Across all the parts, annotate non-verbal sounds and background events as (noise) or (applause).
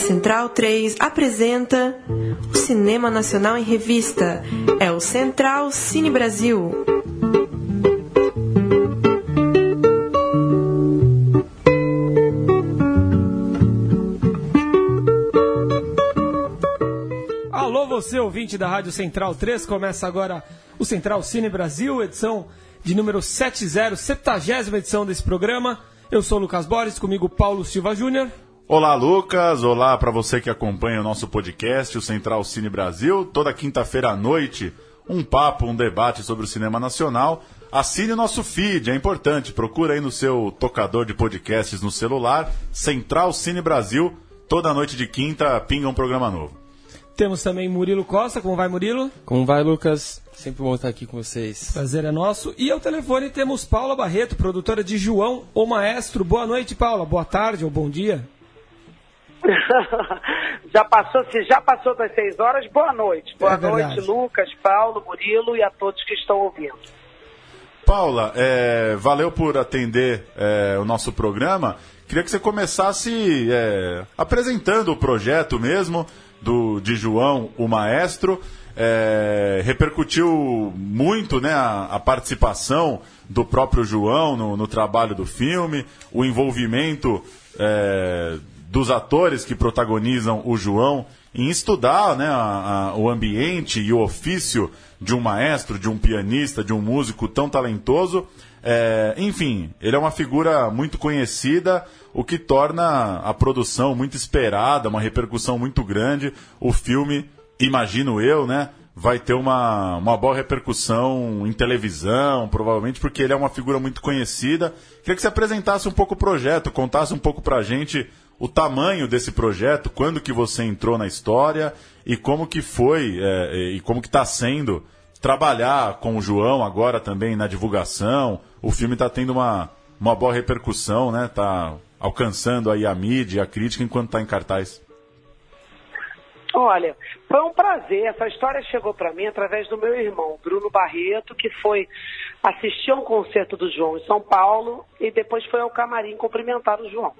Central 3 apresenta o Cinema Nacional em Revista. É o Central Cine Brasil. Alô, você ouvinte da Rádio Central 3, começa agora o Central Cine Brasil, edição de número 70, 70 edição desse programa. Eu sou o Lucas Borges, comigo Paulo Silva Júnior. Olá, Lucas. Olá para você que acompanha o nosso podcast, o Central Cine Brasil. Toda quinta-feira à noite, um papo, um debate sobre o cinema nacional. Assine o nosso feed, é importante. Procura aí no seu tocador de podcasts no celular, Central Cine Brasil. Toda noite de quinta pinga um programa novo. Temos também Murilo Costa. Como vai, Murilo? Como vai, Lucas? Sempre bom estar aqui com vocês. Prazer é nosso. E ao telefone temos Paula Barreto, produtora de João, o Maestro. Boa noite, Paula. Boa tarde ou bom dia. (laughs) já passou, se já passou das seis horas, boa noite. Boa É verdade. noite, Lucas, Paulo, Murilo e a todos que estão ouvindo. Paula, é, valeu por atender é, o nosso programa. Queria que você começasse é, apresentando o projeto mesmo do, de João, o Maestro. É, repercutiu muito né, a, a participação do próprio João no, no trabalho do filme, o envolvimento é, dos atores que protagonizam o João em estudar né, a- a- o ambiente e o ofício de um maestro, de um pianista, de um músico tão talentoso. É, enfim, ele é uma figura muito conhecida, o que torna a produção muito esperada, uma repercussão muito grande. O filme, imagino eu, né? Vai ter uma, uma boa repercussão em televisão, provavelmente, porque ele é uma figura muito conhecida. Queria que você apresentasse um pouco o projeto, contasse um pouco pra gente o tamanho desse projeto, quando que você entrou na história e como que foi é, e como que está sendo trabalhar com o João agora também na divulgação. O filme está tendo uma, uma boa repercussão, né? Está alcançando aí a mídia, a crítica enquanto está em cartaz. Olha, foi um prazer. Essa história chegou para mim através do meu irmão, Bruno Barreto, que foi assistir a um concerto do João em São Paulo e depois foi ao camarim cumprimentar o João.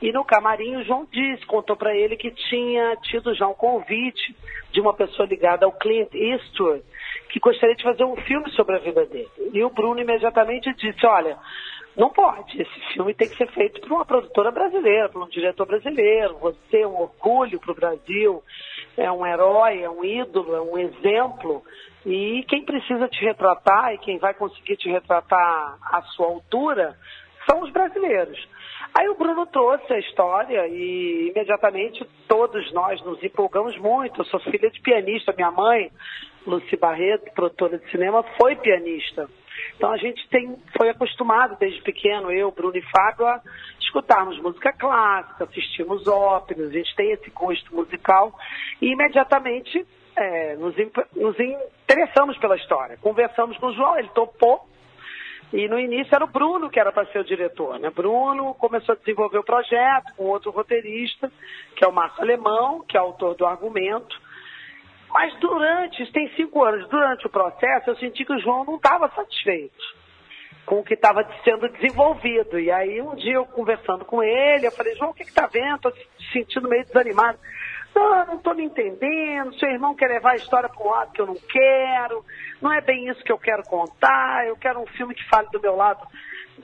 E no camarim o João disse, contou para ele que tinha tido já um convite de uma pessoa ligada ao Clint Eastwood, que gostaria de fazer um filme sobre a vida dele. E o Bruno imediatamente disse, olha, não pode, esse filme tem que ser feito por uma produtora brasileira, por um diretor brasileiro, você é um orgulho para o Brasil, é um herói, é um ídolo, é um exemplo, e quem precisa te retratar e quem vai conseguir te retratar à sua altura são os brasileiros. Aí o Bruno trouxe a história e imediatamente todos nós nos empolgamos muito. Eu sou filha de pianista, minha mãe, Luci Barreto, produtora de cinema, foi pianista. Então a gente tem, foi acostumado desde pequeno, eu, Bruno e Fábio, a escutarmos música clássica, assistimos óperas, a gente tem esse gosto musical e imediatamente é, nos, nos interessamos pela história. Conversamos com o João, ele topou e no início era o Bruno que era para ser o diretor, né? Bruno começou a desenvolver o projeto com outro roteirista, que é o Márcio Alemão, que é autor do argumento. Mas durante, isso tem cinco anos, durante o processo, eu senti que o João não estava satisfeito com o que estava sendo desenvolvido. E aí um dia eu conversando com ele, eu falei, João, o que está vendo? Estou se sentindo meio desanimado. Não, não estou me entendendo, seu irmão quer levar a história para um lado que eu não quero, não é bem isso que eu quero contar, eu quero um filme que fale do meu lado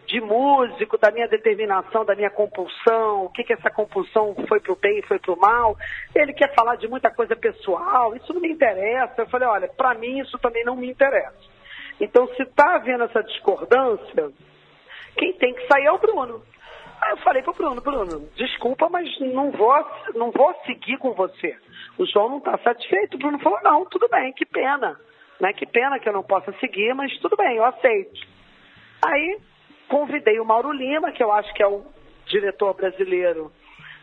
de músico, da minha determinação, da minha compulsão, o que que essa compulsão foi pro bem e foi pro mal. Ele quer falar de muita coisa pessoal, isso não me interessa. Eu falei, olha, para mim isso também não me interessa. Então, se está havendo essa discordância, quem tem que sair é o Bruno. Aí eu falei pro Bruno, Bruno, desculpa, mas não vou, não vou seguir com você. O João não está satisfeito. O Bruno falou, não, tudo bem, que pena. Né? Que pena que eu não possa seguir, mas tudo bem, eu aceito. Aí convidei o Mauro Lima, que eu acho que é o diretor brasileiro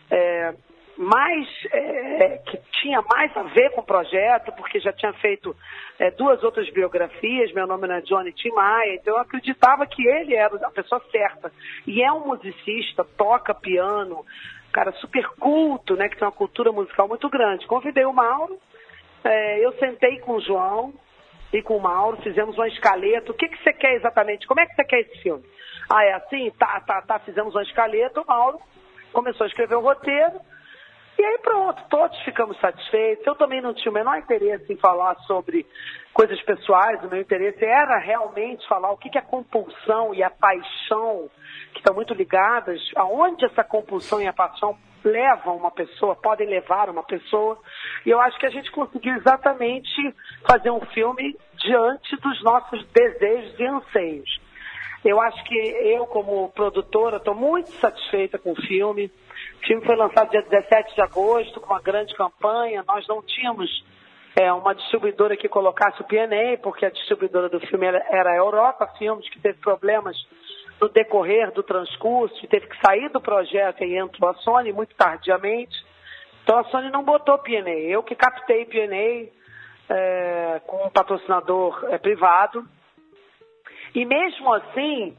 é, mais é, que tinha mais a ver com o projeto, porque já tinha feito é, duas outras biografias, meu nome não é Johnny Tim Maia, então eu acreditava que ele era a pessoa certa. E é um musicista, toca piano, cara super culto, né, que tem uma cultura musical muito grande. Convidei o Mauro, é, eu sentei com o João e com o Mauro, fizemos uma escaleta. O que, que você quer exatamente? Como é que você quer esse filme? Ah, é assim? Tá, tá, tá. Fizemos uma escaleta. O Mauro começou a escrever o roteiro. E aí pronto, todos ficamos satisfeitos. Eu também não tinha o menor interesse em falar sobre coisas pessoais, o meu interesse era realmente falar o que, que a compulsão e a paixão, que estão muito ligadas, aonde essa compulsão e a paixão levam uma pessoa, podem levar uma pessoa. E eu acho que a gente conseguiu exatamente fazer um filme diante dos nossos desejos e anseios. Eu acho que eu, como produtora, estou muito satisfeita com o filme. O filme foi lançado dia 17 de agosto, com uma grande campanha. Nós não tínhamos é, uma distribuidora que colocasse o PNA, porque a distribuidora do filme era a Europa Filmes, que teve problemas no decorrer do transcurso e teve que sair do projeto e entrou a Sony muito tardiamente. Então a Sony não botou PNA. Eu que captei PNA é, com um patrocinador é, privado. E mesmo assim,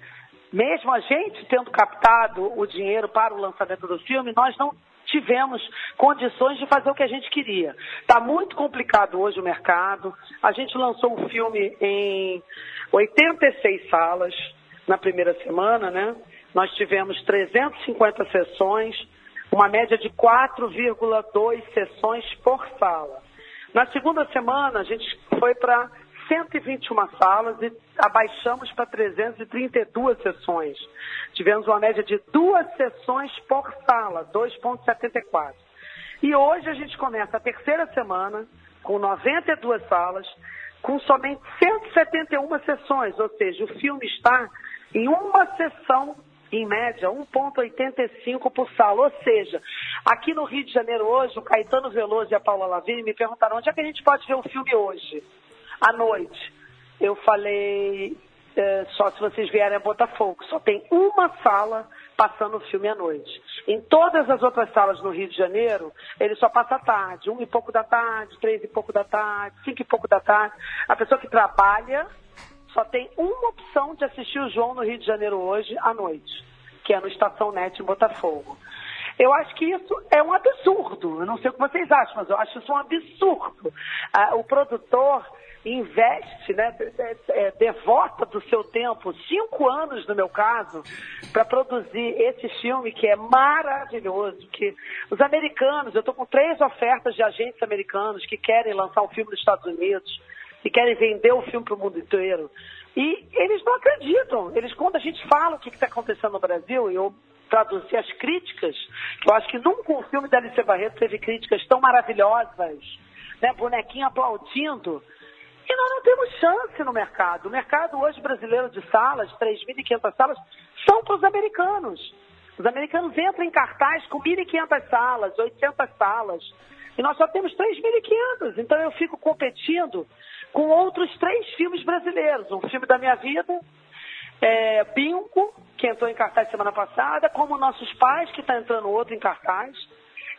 mesmo a gente tendo captado o dinheiro para o lançamento do filme, nós não tivemos condições de fazer o que a gente queria. Está muito complicado hoje o mercado. A gente lançou o filme em 86 salas na primeira semana, né? Nós tivemos 350 sessões, uma média de 4,2 sessões por sala. Na segunda semana, a gente foi para 121 salas e abaixamos para 332 sessões. Tivemos uma média de duas sessões por sala, 2,74. E hoje a gente começa a terceira semana com 92 salas, com somente 171 sessões, ou seja, o filme está em uma sessão, em média, 1,85 por sala. Ou seja, aqui no Rio de Janeiro hoje, o Caetano Veloso e a Paula Lavigne me perguntaram onde é que a gente pode ver o filme hoje, à noite. Eu falei, é, só se vocês vierem a Botafogo. Só tem uma sala passando o filme à noite. Em todas as outras salas no Rio de Janeiro, ele só passa à tarde, um e pouco da tarde, três e pouco da tarde, cinco e pouco da tarde. A pessoa que trabalha só tem uma opção de assistir o João no Rio de Janeiro hoje à noite, que é no Estação Net em Botafogo. Eu acho que isso é um absurdo. Eu não sei o que vocês acham, mas eu acho isso um absurdo. Ah, o produtor investe, né, é, é, devota do seu tempo, cinco anos no meu caso, para produzir esse filme que é maravilhoso. Que os americanos, eu estou com três ofertas de agentes americanos que querem lançar um filme nos Estados Unidos e querem vender o filme para o mundo inteiro. E eles não acreditam. Eles, quando a gente fala o que está acontecendo no Brasil, eu traduzi as críticas, eu acho que nunca um filme da Alice Barreto teve críticas tão maravilhosas, né? bonequinho aplaudindo. E nós não temos chance no mercado. O mercado hoje brasileiro de salas, 3.500 salas, são para os americanos. Os americanos entram em cartaz com 1.500 salas, 800 salas. E nós só temos 3.500. Então eu fico competindo com outros três filmes brasileiros. Um filme da minha vida, é, Bingo, que entrou em cartaz semana passada, como Nossos Pais, que está entrando outro em cartaz.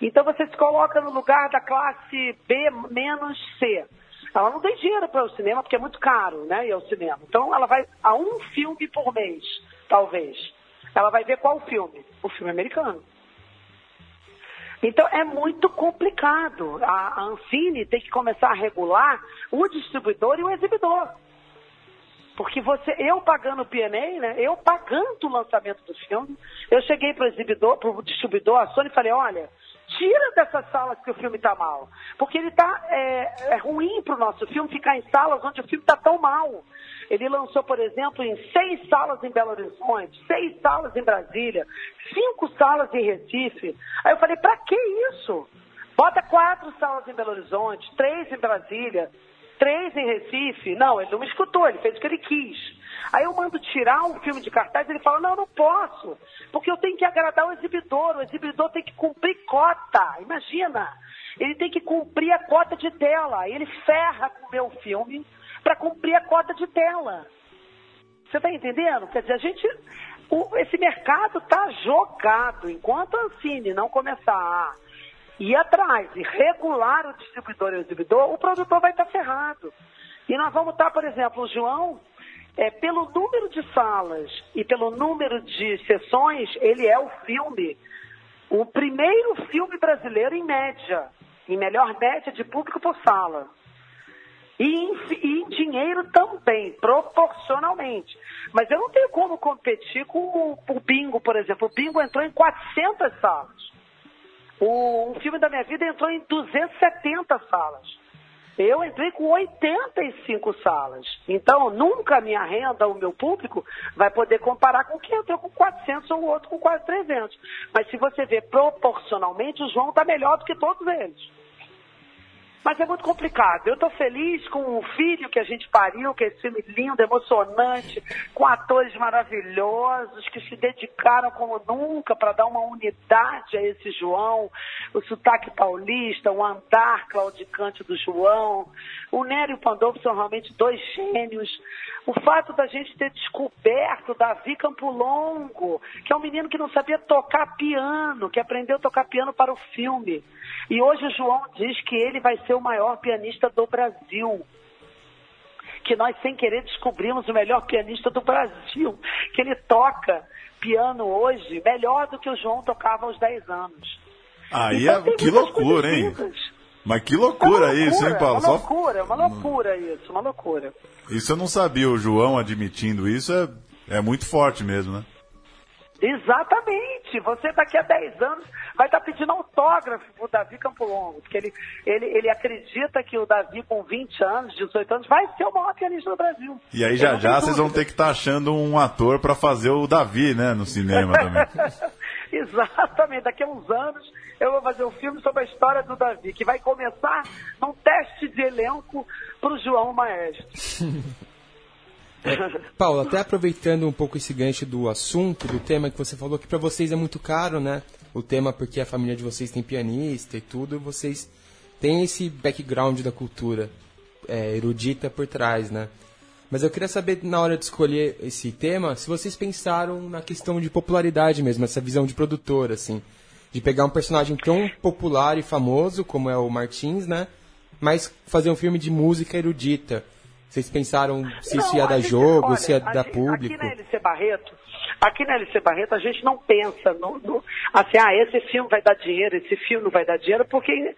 Então você se coloca no lugar da classe B menos C. Ela não tem dinheiro para o cinema porque é muito caro, né? E é o cinema. Então ela vai a um filme por mês, talvez. Ela vai ver qual filme? O filme americano. Então é muito complicado. A, a Ancine tem que começar a regular o distribuidor e o exibidor. Porque você, eu pagando o PNA, né? Eu pagando o lançamento do filme, eu cheguei para o exibidor, para o distribuidor, a Sony, e falei, olha, tira dessas salas que o filme está mal. Porque ele está é, é ruim para o nosso filme ficar em salas onde o filme está tão mal. Ele lançou, por exemplo, em seis salas em Belo Horizonte, seis salas em Brasília, cinco salas em Recife. Aí eu falei, para que isso? Bota quatro salas em Belo Horizonte, três em Brasília, três em Recife. Não, ele não me escutou, ele fez o que ele quis. Aí eu mando tirar um filme de cartaz, ele fala, não, não posso, porque eu tenho que agradar o exibidor, o exibidor tem que cumprir cota, imagina. Ele tem que cumprir a cota de tela, ele ferra com o meu filme, para cumprir a cota de tela. Você está entendendo? Quer dizer, a gente. O, esse mercado está jogado. Enquanto a Ancine não começar a ir atrás e regular o distribuidor e o exibidor, o produtor vai estar tá ferrado. E nós vamos estar, por exemplo, o João, é, pelo número de salas e pelo número de sessões, ele é o filme, o primeiro filme brasileiro em média, em melhor média de público por sala. E em, e em, dinheiro também, proporcionalmente. Mas eu não tenho como competir com o, o Bingo, por exemplo. O Bingo entrou em 400 salas. O, filme da minha vida entrou em 270 salas. Eu entrei com 85 salas. Então, nunca minha renda, o meu público, vai poder comparar com quem entrou com 400 ou o outro com quase 300. Mas se você ver proporcionalmente, o João está melhor do que todos eles. Mas é muito complicado. Eu estou feliz com o filho que a gente pariu, que é esse filme lindo, emocionante, com atores maravilhosos que se dedicaram como nunca para dar uma unidade a esse João, o sotaque paulista, o andar claudicante do João. O Nério e o Pandolfo são realmente dois gênios. O fato da gente ter descoberto Davi Campolongo, que é um menino que não sabia tocar piano, que aprendeu a tocar piano para o filme. E hoje o João diz que ele vai ser o maior pianista do Brasil. Que nós, sem querer, descobrimos o melhor pianista do Brasil. Que ele toca piano hoje melhor do que o João tocava aos 10 anos. Aí então, é que loucura, hein? Mas que loucura, é loucura isso, hein, Paulo? Uma loucura, uma loucura isso, uma loucura. Isso eu não sabia, o João admitindo isso é, é muito forte mesmo, né? Exatamente. Você daqui a 10 anos vai estar tá pedindo autógrafo pro Davi Campolongo, porque ele, ele, ele acredita que o Davi com 20 anos, 18 anos, vai ser o maior pianista do Brasil. E aí já já vocês vão ter que estar tá achando um ator para fazer o Davi, né, no cinema também. (laughs) Exatamente. Daqui a uns anos eu vou fazer um filme sobre a história do Davi, que vai começar num teste de elenco pro João Maestro. (laughs) É, Paulo, até aproveitando um pouco esse gancho do assunto, do tema que você falou, que para vocês é muito caro, né? O tema porque a família de vocês tem pianista e tudo, vocês têm esse background da cultura é, erudita por trás, né? Mas eu queria saber, na hora de escolher esse tema, se vocês pensaram na questão de popularidade mesmo, essa visão de produtor, assim. De pegar um personagem tão popular e famoso como é o Martins, né? Mas fazer um filme de música erudita. Vocês pensaram se isso ia dar gente, jogo, olha, se ia dar público? Aqui na LC Barreto, aqui na LC Barreto a gente não pensa no, no, assim, ah, esse filme vai dar dinheiro, esse filme não vai dar dinheiro, porque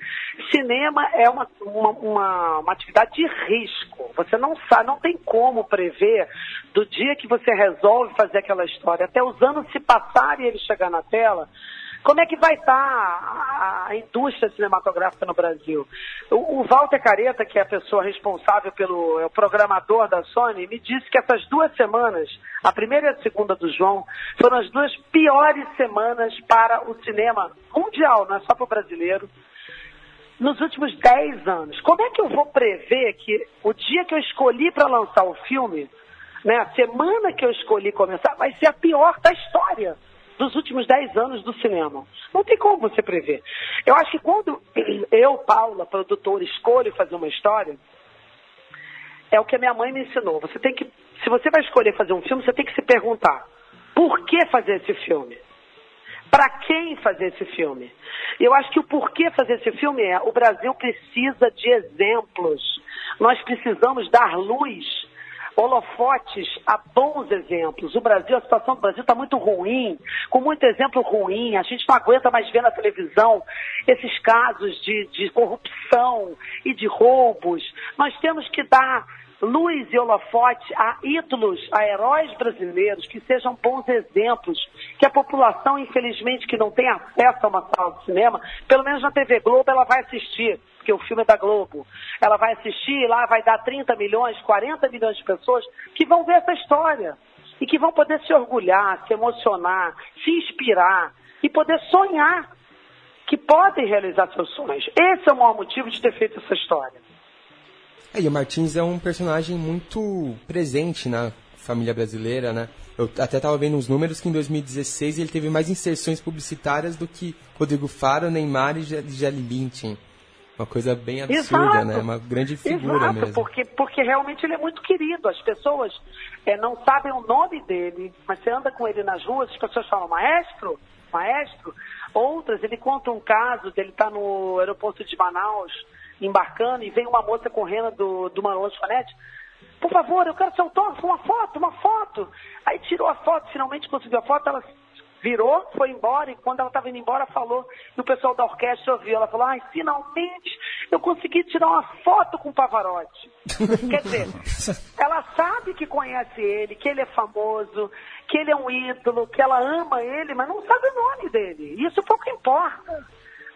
cinema é uma, uma, uma, uma atividade de risco. Você não sabe, não tem como prever do dia que você resolve fazer aquela história, até os anos se passarem e ele chegar na tela, como é que vai estar a, a indústria cinematográfica no Brasil? O, o, Walter Careta, que é a pessoa responsável pelo é o programador da Sony, me disse que essas duas semanas, a primeira e a segunda do João, foram as duas piores semanas para o cinema mundial, não é só para o brasileiro, nos últimos 10 anos. Como é que eu vou prever que o dia que eu escolhi para lançar o filme, né, a semana que eu escolhi começar, vai ser a pior da história? Dos últimos 10 anos do cinema. Não tem como você prever. Eu acho que quando (clears throat) eu, Paula, produtora, escolho fazer uma história, é o que a minha mãe me ensinou. Você tem que, se você vai escolher fazer um filme, você tem que se perguntar: por que fazer esse filme? Para quem fazer esse filme? Eu acho que o porquê fazer esse filme é: o Brasil precisa de exemplos. Nós precisamos dar luz holofotes a bons exemplos. O Brasil, a situação do Brasil está muito ruim, com muito exemplo ruim. A gente não aguenta mais ver na televisão esses casos de, de corrupção e de roubos. Nós temos que dar luz e holofote a ídolos, a heróis brasileiros, que sejam bons exemplos, que a população, infelizmente, que não tem acesso a uma sala de cinema, pelo menos na TV Globo, ela vai assistir porque o filme é da Globo. Ela vai assistir, lá vai dar 30 milhões, 40 milhões de pessoas que vão ver essa história e que vão poder se orgulhar, se emocionar, se inspirar e poder sonhar que podem realizar seus sonhos. Esse é o maior motivo de ter feito essa história. É, e o Martins é um personagem muito presente na família brasileira, né? Eu até estava vendo uns números que em 2016 ele teve mais inserções publicitárias do que Rodrigo Faro, Neymar e Gisele Bündchen. Uma coisa bem absurda, Exato. né? Uma grande figura Exato, mesmo. Porque, porque realmente ele é muito querido. As pessoas é, não sabem o nome dele, mas você anda com ele nas ruas, as pessoas falam, maestro, maestro. Outras, ele conta um caso dele estar tá no aeroporto de Manaus, embarcando, e vem uma moça correndo do, do Manuel Fanete. Por favor, eu quero seu autógrafo, uma foto, uma foto. Aí tirou a foto, finalmente conseguiu a foto, ela virou, foi embora, e quando ela estava indo embora, falou, e o pessoal da orquestra ouviu, ela falou, ai, finalmente eu consegui tirar uma foto com o Pavarotti. (laughs) Quer dizer, ela sabe que conhece ele, que ele é famoso, que ele é um ídolo, que ela ama ele, mas não sabe o nome dele. Isso pouco importa.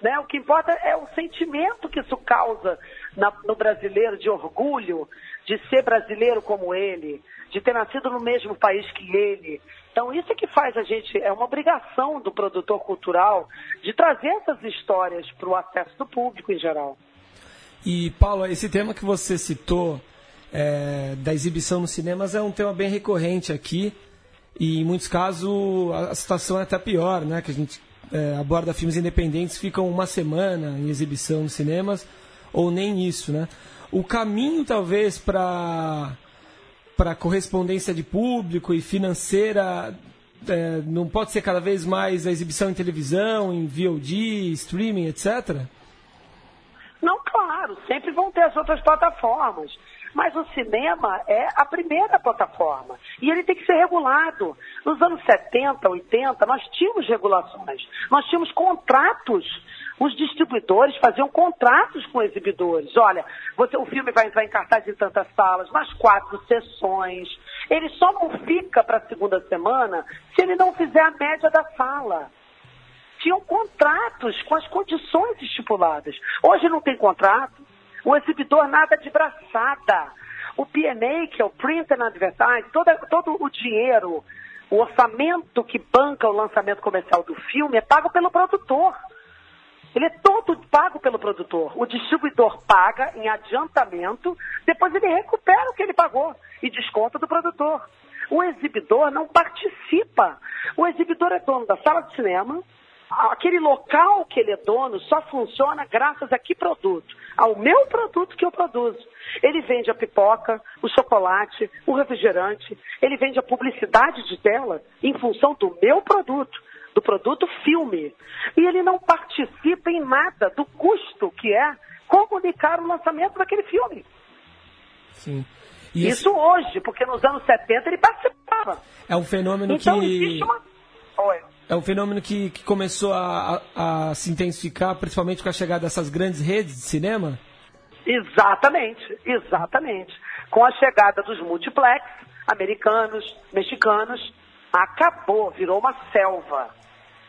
Né? O que importa é o sentimento que isso causa na, no brasileiro de orgulho de ser brasileiro como ele, de ter nascido no mesmo país que ele. Então, isso é que faz a gente, é uma obrigação do produtor cultural de trazer essas histórias para o acesso do público em geral. E, Paulo, esse tema que você citou é, da exibição nos cinemas é um tema bem recorrente aqui. E, em muitos casos, a situação é até pior, né? Que a gente é, aborda filmes independentes, ficam uma semana em exibição nos cinemas, ou nem isso, né? O caminho, talvez, para para correspondência de público e financeira é, não pode ser cada vez mais a exibição em televisão, em VOD, streaming, etc? Não, claro, sempre vão ter as outras plataformas. Mas o cinema é a primeira plataforma. E ele tem que ser regulado. Nos anos 70, 80, nós tínhamos regulações. Nós tínhamos contratos os distribuidores faziam contratos com exibidores. Olha, você, o filme vai entrar em cartaz em tantas salas, nas quatro sessões. Ele só não fica para a segunda semana se ele não fizer a média da sala. Tinham contratos com as condições estipuladas. Hoje não tem contrato. O exibidor nada de braçada. O PNA, que é o Print and Advertising, todo, todo o dinheiro, o orçamento que banca o lançamento comercial do filme é pago pelo produtor. Ele é todo pago pelo produtor. O distribuidor paga em adiantamento, depois ele recupera o que ele pagou e desconta do produtor. O exibidor não participa. O exibidor é dono da sala de cinema. Aquele local que ele é dono só funciona graças a que produto? Ao meu produto que eu produzo. Ele vende a pipoca, o chocolate, o refrigerante. Ele vende a publicidade de tela em função do meu produto do produto filme. E ele não participa em nada do custo que é comunicar o lançamento daquele filme. Sim. E Isso esse... hoje, porque nos anos 70 ele participava. É um fenômeno então, que. Existe uma... Oi. É um fenômeno que, que começou a, a, a, se intensificar, principalmente com a chegada dessas grandes redes de cinema? Exatamente, exatamente. Com a chegada dos multiplex americanos, mexicanos, acabou, virou uma selva.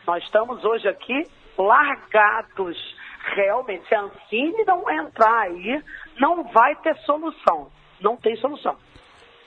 Nós estamos hoje aqui largados. Realmente, se a Ancine não entrar aí, não vai ter solução. Não tem solução.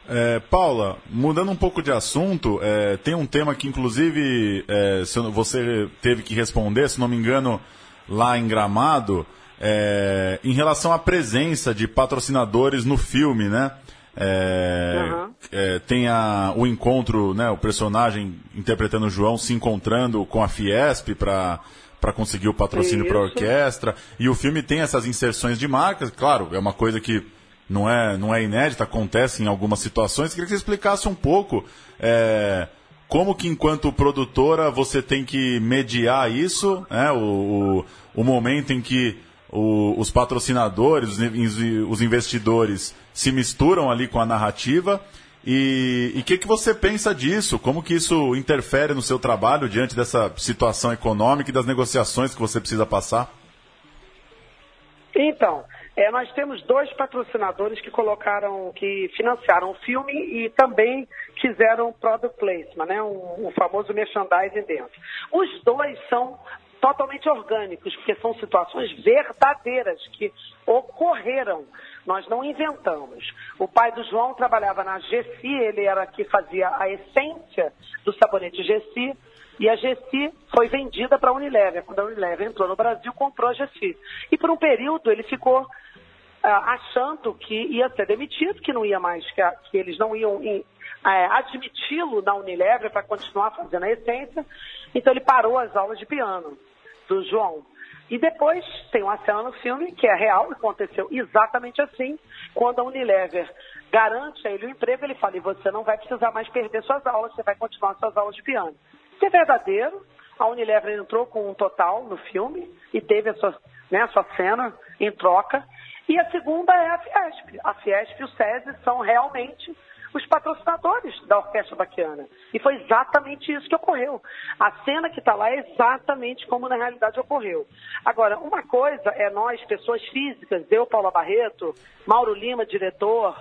É, Paula, mudando um pouco de assunto, é, tem um tema que, inclusive, é, você teve que responder, se não me engano, lá em Gramado, é, em relação à presença de patrocinadores no filme, né? Uhum. É, tem a, o encontro, né, o personagem interpretando o João se encontrando com a Fiesp para para conseguir o patrocínio para a orquestra. E o filme tem essas inserções de marcas, claro, é uma coisa que não é, não é inédita, acontece em algumas situações. Queria que você explicasse um pouco é, como que, enquanto produtora, você tem que mediar isso, né, o, o, o momento em que o, os patrocinadores, os investidores se misturam ali com a narrativa. E o que, que você pensa disso? Como que isso interfere no seu trabalho diante dessa situação econômica e das negociações que você precisa passar? Então, é, nós temos dois patrocinadores que colocaram, que financiaram o filme e também fizeram product placement, né, um, um famoso merchandising dentro. Os dois são totalmente orgânicos, porque são situações verdadeiras que ocorreram. Nós não inventamos. O pai do João trabalhava na GC, ele era que fazia a essência do sabonete GC, e a GC foi vendida para a Unilever. Quando a Unilever entrou no Brasil, comprou a GC. E por um período ele ficou ah, achando que ia ser demitido, que não ia mais, que, que eles não iam é, admiti-lo na Unilever para continuar fazendo a essência. Então ele parou as aulas de piano do João. E depois tem uma cena no filme que é real, aconteceu exatamente assim, quando a Unilever garante a ele o emprego, ele fala, e você não vai precisar mais perder suas aulas, você vai continuar suas aulas de piano. Isso é verdadeiro, a Unilever entrou com um total no filme e teve a sua, né, a sua cena em troca. E a segunda é a Fiesp. A Fiesp e o SESI são realmente os patrocinadores da Orquestra Baquiana. E foi exatamente isso que ocorreu. A cena que está lá é exatamente como na realidade ocorreu. Agora, uma coisa é nós, pessoas físicas, eu, Paula Barreto, Mauro Lima, diretor,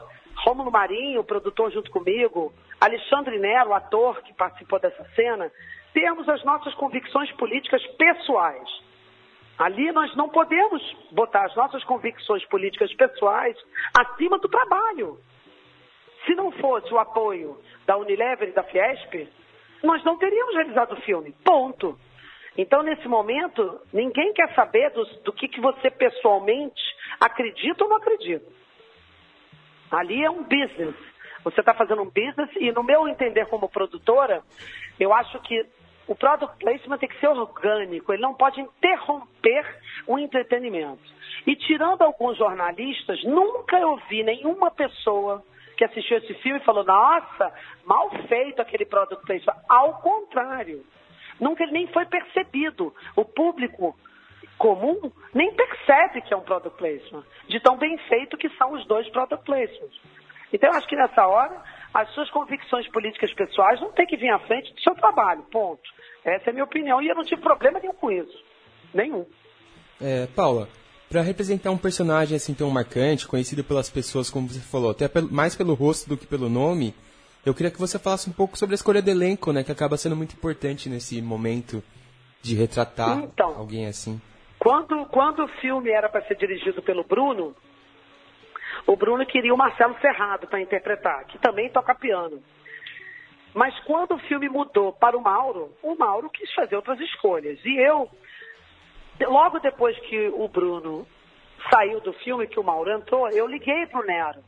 Rômulo Marinho, produtor junto comigo, Alexandre Nero, ator que participou dessa cena, temos as nossas convicções políticas pessoais. Ali nós não podemos botar as nossas convicções políticas pessoais acima do trabalho. Se não fosse o apoio da Unilever e da Fiesp, nós não teríamos realizado o filme. Ponto. Então, nesse momento, ninguém quer saber do, do que, que você pessoalmente acredita ou não acredita. Ali é um business. Você está fazendo um business e, no meu entender como produtora, eu acho que o product placement tem que ser orgânico, ele não pode interromper o entretenimento. E tirando alguns jornalistas, nunca eu vi nenhuma pessoa que assistiu esse filme e falou, nossa, mal feito aquele product placement. Ao contrário, nunca ele nem foi percebido. O público comum nem percebe que é um product placement, de tão bem feito que são os dois product placements. Então, eu acho que nessa hora, as suas convicções políticas pessoais não têm que vir à frente do seu trabalho, ponto. Essa é a minha opinião e eu não tive problema nenhum com isso. Nenhum. É, Paula, para representar um personagem assim tão marcante, conhecido pelas pessoas, como você falou, até mais pelo rosto do que pelo nome, eu queria que você falasse um pouco sobre a escolha do elenco, né, que acaba sendo muito importante nesse momento de retratar então, alguém assim. Quando, quando o filme era para ser dirigido pelo Bruno, o Bruno queria o Marcelo Ferrado para interpretar, que também toca piano. Mas quando o filme mudou para o Mauro, o Mauro quis fazer outras escolhas. E eu, logo depois que o Bruno saiu do filme, que o Mauro entrou, eu liguei para o Nero,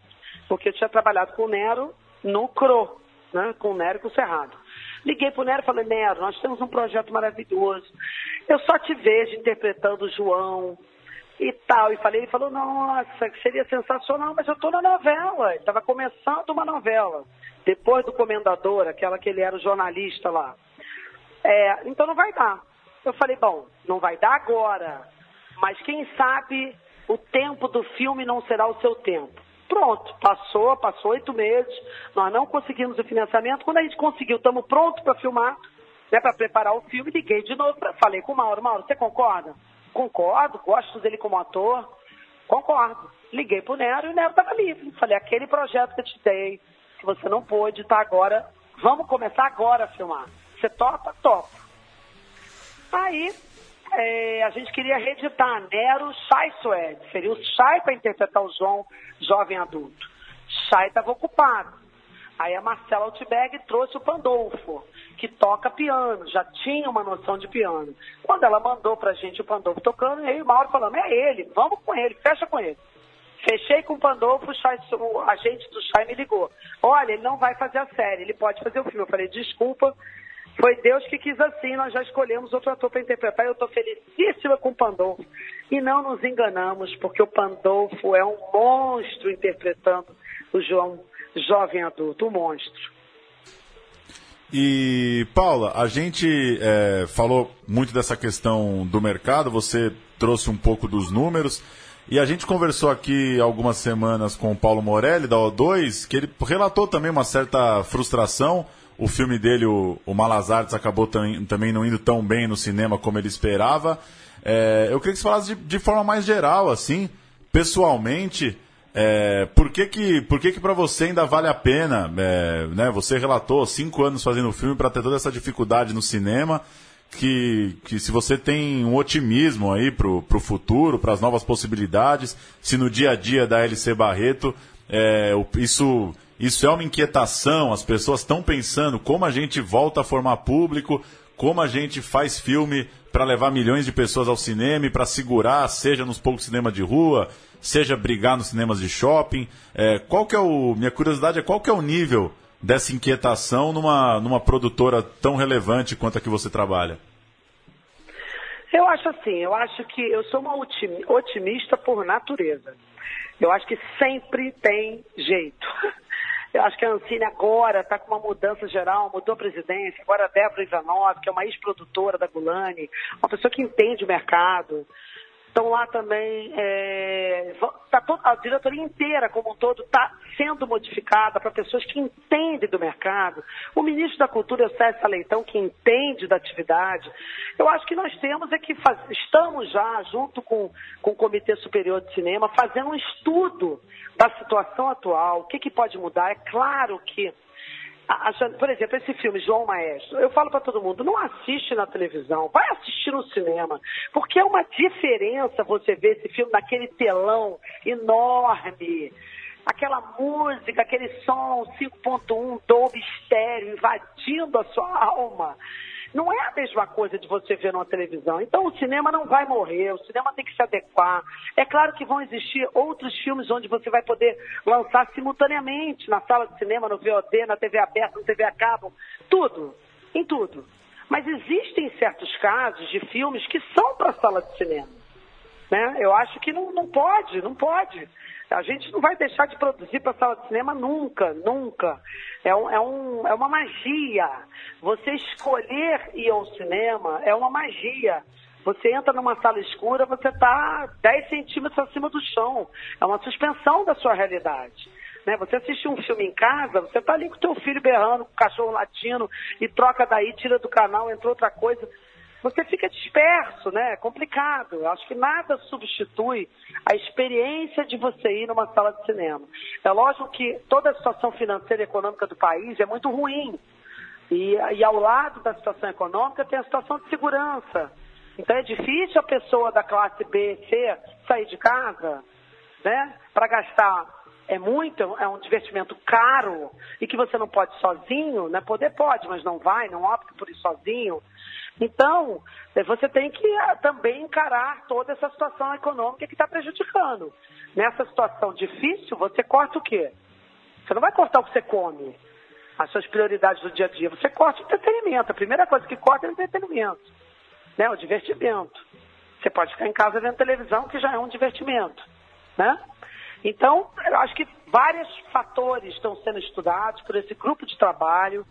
porque eu tinha trabalhado com o Nero no CRO, né, com o Nero e com o Cerrado. Liguei para o Nero e falei, Nero, nós temos um projeto maravilhoso. Eu só te vejo interpretando o João e tal. E falei, ele falou, nossa, seria sensacional, mas eu estou na novela. Estava começando uma novela. Depois do Comendador, aquela que ele era o jornalista lá. É, então não vai dar. Eu falei, bom, não vai dar agora. Mas quem sabe o tempo do filme não será o seu tempo. Pronto, passou, passou oito meses, nós não conseguimos o financiamento. Quando a gente conseguiu, estamos prontos para filmar, né, para preparar o filme, liguei de novo, pra, falei com o Mauro, Mauro, você concorda? Concordo, gosto dele como ator, concordo. Liguei para o Nero e o Nero estava livre. Falei, aquele projeto que eu te dei, que você não pôde, tá agora, vamos começar agora a filmar. Você topa? Topa. Aí é, a gente queria reeditar Nero Shai Suede. Seria o Shai para interpretar o João jovem adulto. Shai estava ocupado. Aí a Marcela Altberg trouxe o Pandolfo, que toca piano, já tinha uma noção de piano. Quando ela mandou pra gente o Pandolfo tocando, aí o Mauro falando, é ele, vamos com ele, fecha com ele. Fechei com o Pandolfo, o, o agente do Chay me ligou. Olha, ele não vai fazer a série, ele pode fazer o filme. Eu falei, desculpa, foi Deus que quis assim, nós já escolhemos outro ator para interpretar. Eu estou felicíssima com o Pandolfo. E não nos enganamos, porque o Pandolfo é um monstro interpretando o João jovem adulto, um monstro. E, Paula, a gente é, falou muito dessa questão do mercado, você trouxe um pouco dos números. E a gente conversou aqui algumas semanas com o Paulo Morelli, da O2, que ele relatou também uma certa frustração o filme dele, o, o acabou também, também não indo tão bem no cinema como ele esperava. É, eu queria que você falasse de, de forma mais geral, assim, pessoalmente, é, por que que, por que, que para você ainda vale a pena? É, né, você relatou cinco anos fazendo filme para ter toda essa dificuldade no cinema. Que, que se você tem um otimismo aí pro, pro futuro, para as novas possibilidades, se no dia a dia da LC Barreto é, isso isso é uma inquietação, as pessoas estão pensando como a gente volta a formar público, como a gente faz filme para levar milhões de pessoas ao cinema e para segurar, seja nos poucos cinemas de rua, seja brigar nos cinemas de shopping. É, qual que é o. Minha curiosidade é qual que é o nível dessa inquietação numa, numa produtora tão relevante quanto a que você trabalha? Eu acho assim, eu acho que eu sou uma otimista por natureza. Eu acho que sempre tem jeito. (laughs) Eu acho que a Ancine agora está com uma mudança geral, mudou a presidência, agora a Débora Ivanov, que é uma ex-produtora da Gulani, uma pessoa que entende o mercado. Estão lá também, é, tá a diretoria inteira, como um todo, está sendo modificada para pessoas que entendem do mercado. O ministro da Cultura, o César Leitão, que entende da atividade. Eu acho que nós temos é que faz, estamos já, junto com, com o Comitê Superior de Cinema, fazendo um estudo da situação atual, o que, que pode mudar. É claro que por exemplo, esse filme, João Maestro, eu falo para todo mundo, não assiste na televisão, vai assistir no cinema, porque é uma diferença você ver esse filme naquele telão enorme, aquela música, aquele som 5.1 Dolby estéreo invadindo a sua alma. Não é a mesma coisa de você ver numa televisão. Então o cinema não vai morrer, o cinema tem que se adequar. É claro que vão existir outros filmes onde você vai poder lançar simultaneamente na sala de cinema, no VOD, na TV aberta, na TV a cabo, tudo, em tudo. Mas existem certos casos de filmes que são para sala de cinema. Né? Eu acho que não, não pode, não pode. A gente não vai deixar de produzir para a sala de cinema nunca, nunca. É, um, é, um, é uma magia. Você escolher ir ao cinema é uma magia. Você entra numa sala escura, você está 10 centímetros acima do chão. É uma suspensão da sua realidade. Né? Você assiste um filme em casa, você está ali com o teu filho berrando, com o cachorro latindo, e troca daí, tira do canal, entra outra coisa você fica disperso, né? É complicado. Eu acho que nada substitui a experiência de você ir numa sala de cinema. É lógico que toda a situação financeira e econômica do país é muito ruim. E, e ao lado da situação econômica tem a situação de segurança. Então é difícil a pessoa da classe B, C sair de casa, né? Para gastar é muito, é um divertimento caro e que você não pode sozinho, né? Poder pode, mas não vai, não opta por ir sozinho. Então, eh, você tem que ah, também encarar toda essa situação econômica que está prejudicando. Nessa situação difícil, você corta o quê? Você não vai cortar o que você come, as suas prioridades do dia a dia. Você corta o entretenimento. A primeira coisa que corta é o entretenimento, né? o divertimento. Você pode ficar em casa vendo televisão, que já é um divertimento. Né? Então, eu acho que vários fatores estão sendo estudados por esse grupo de trabalho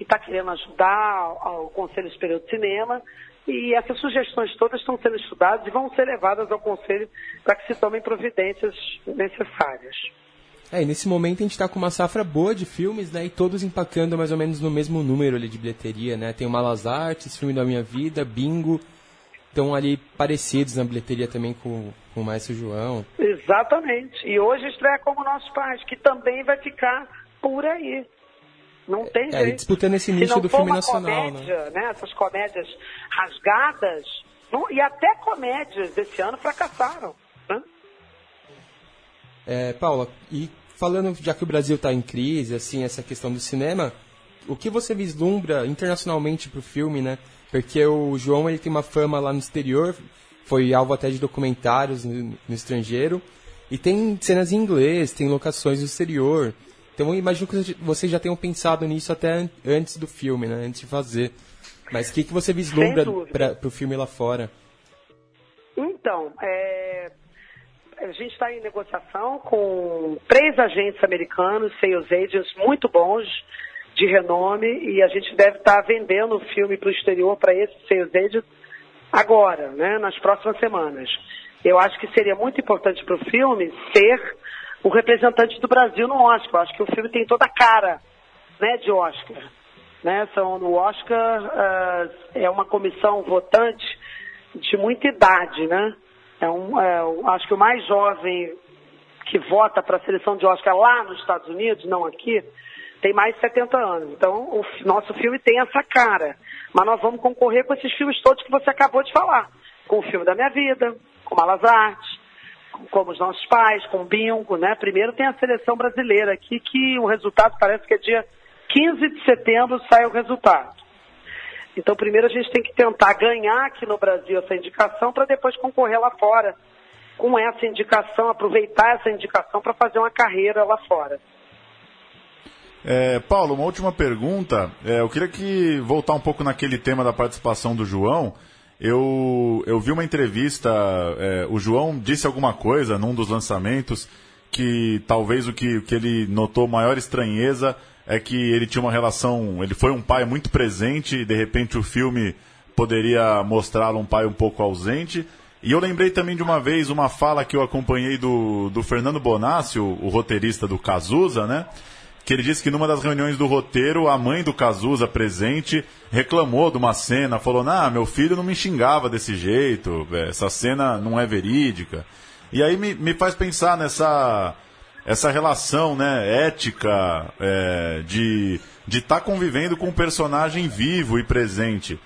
que está querendo ajudar ao Conselho Superior de Cinema. E essas sugestões todas estão sendo estudadas e vão ser levadas ao Conselho para que se tomem providências necessárias. É, e nesse momento a gente está com uma safra boa de filmes, né? E todos empacando mais ou menos no mesmo número ali de bilheteria, né? Tem o Malas Artes, Filme da Minha Vida, Bingo, estão ali parecidos na bilheteria também com, com o Maestro João. Exatamente. E hoje estreia como Nossos Pais, que também vai ficar por aí. Não tem é, jeito. disputando esse nicho do filme nacional, né? comédia, né? Essas comédias rasgadas, não, e até comédias desse ano fracassaram. Né? É, Paula, e falando, já que o Brasil está em crise, assim, essa questão do cinema, o que você vislumbra internacionalmente para o filme, né? Porque o João ele tem uma fama lá no exterior, foi alvo até de documentários no, no estrangeiro, e tem cenas em inglês, tem locações no exterior. Então eu imagino que vocês já tenham pensado nisso até antes do filme, né? Antes de fazer. Mas o que, que você vislumbra para o filme lá fora? Então, é, a gente está em negociação com três agentes americanos, sales agents muito bons, de renome, e a gente deve estar tá vendendo o filme para o exterior para esses sales agents agora, né, nas próximas semanas. Eu acho que seria muito importante para o filme ser o representante do Brasil no Oscar. Acho que o filme tem toda a cara né, de Oscar. Né? São, no Oscar uh, é uma comissão votante de muita idade, né? É um, é, acho que o mais jovem que vota para a seleção de Oscar lá nos Estados Unidos, não aqui, tem mais de 70 anos. Então, o nosso filme tem essa cara. Mas nós vamos concorrer com esses filmes todos que você acabou de falar. Com o filme da minha vida, com Malas Artes, como os nossos pais, com bingo, né? Primeiro tem a seleção brasileira aqui, que o resultado parece que é dia 15 de setembro sai o resultado. Então, primeiro a gente tem que tentar ganhar aqui no Brasil essa indicação para depois concorrer lá fora com essa indicação, aproveitar essa indicação para fazer uma carreira lá fora. É, Paulo, uma última pergunta. É, eu queria que voltar um pouco naquele tema da participação do João. Eu, eu vi uma entrevista, é, o João disse alguma coisa num dos lançamentos que talvez o que, que ele notou maior estranheza é que ele tinha uma relação, ele foi um pai muito presente e de repente o filme poderia mostrá-lo um pai um pouco ausente. E eu lembrei também de uma vez uma fala que eu acompanhei do, do Fernando Bonassi, o, o roteirista do Cazuza, né? Que ele disse que numa das reuniões do roteiro, a mãe do Cazuza presente reclamou de uma cena, falou: Ah, meu filho não me xingava desse jeito, essa cena não é verídica. E aí me, me faz pensar nessa essa relação né, ética é, de de estar tá convivendo com um personagem vivo e presente.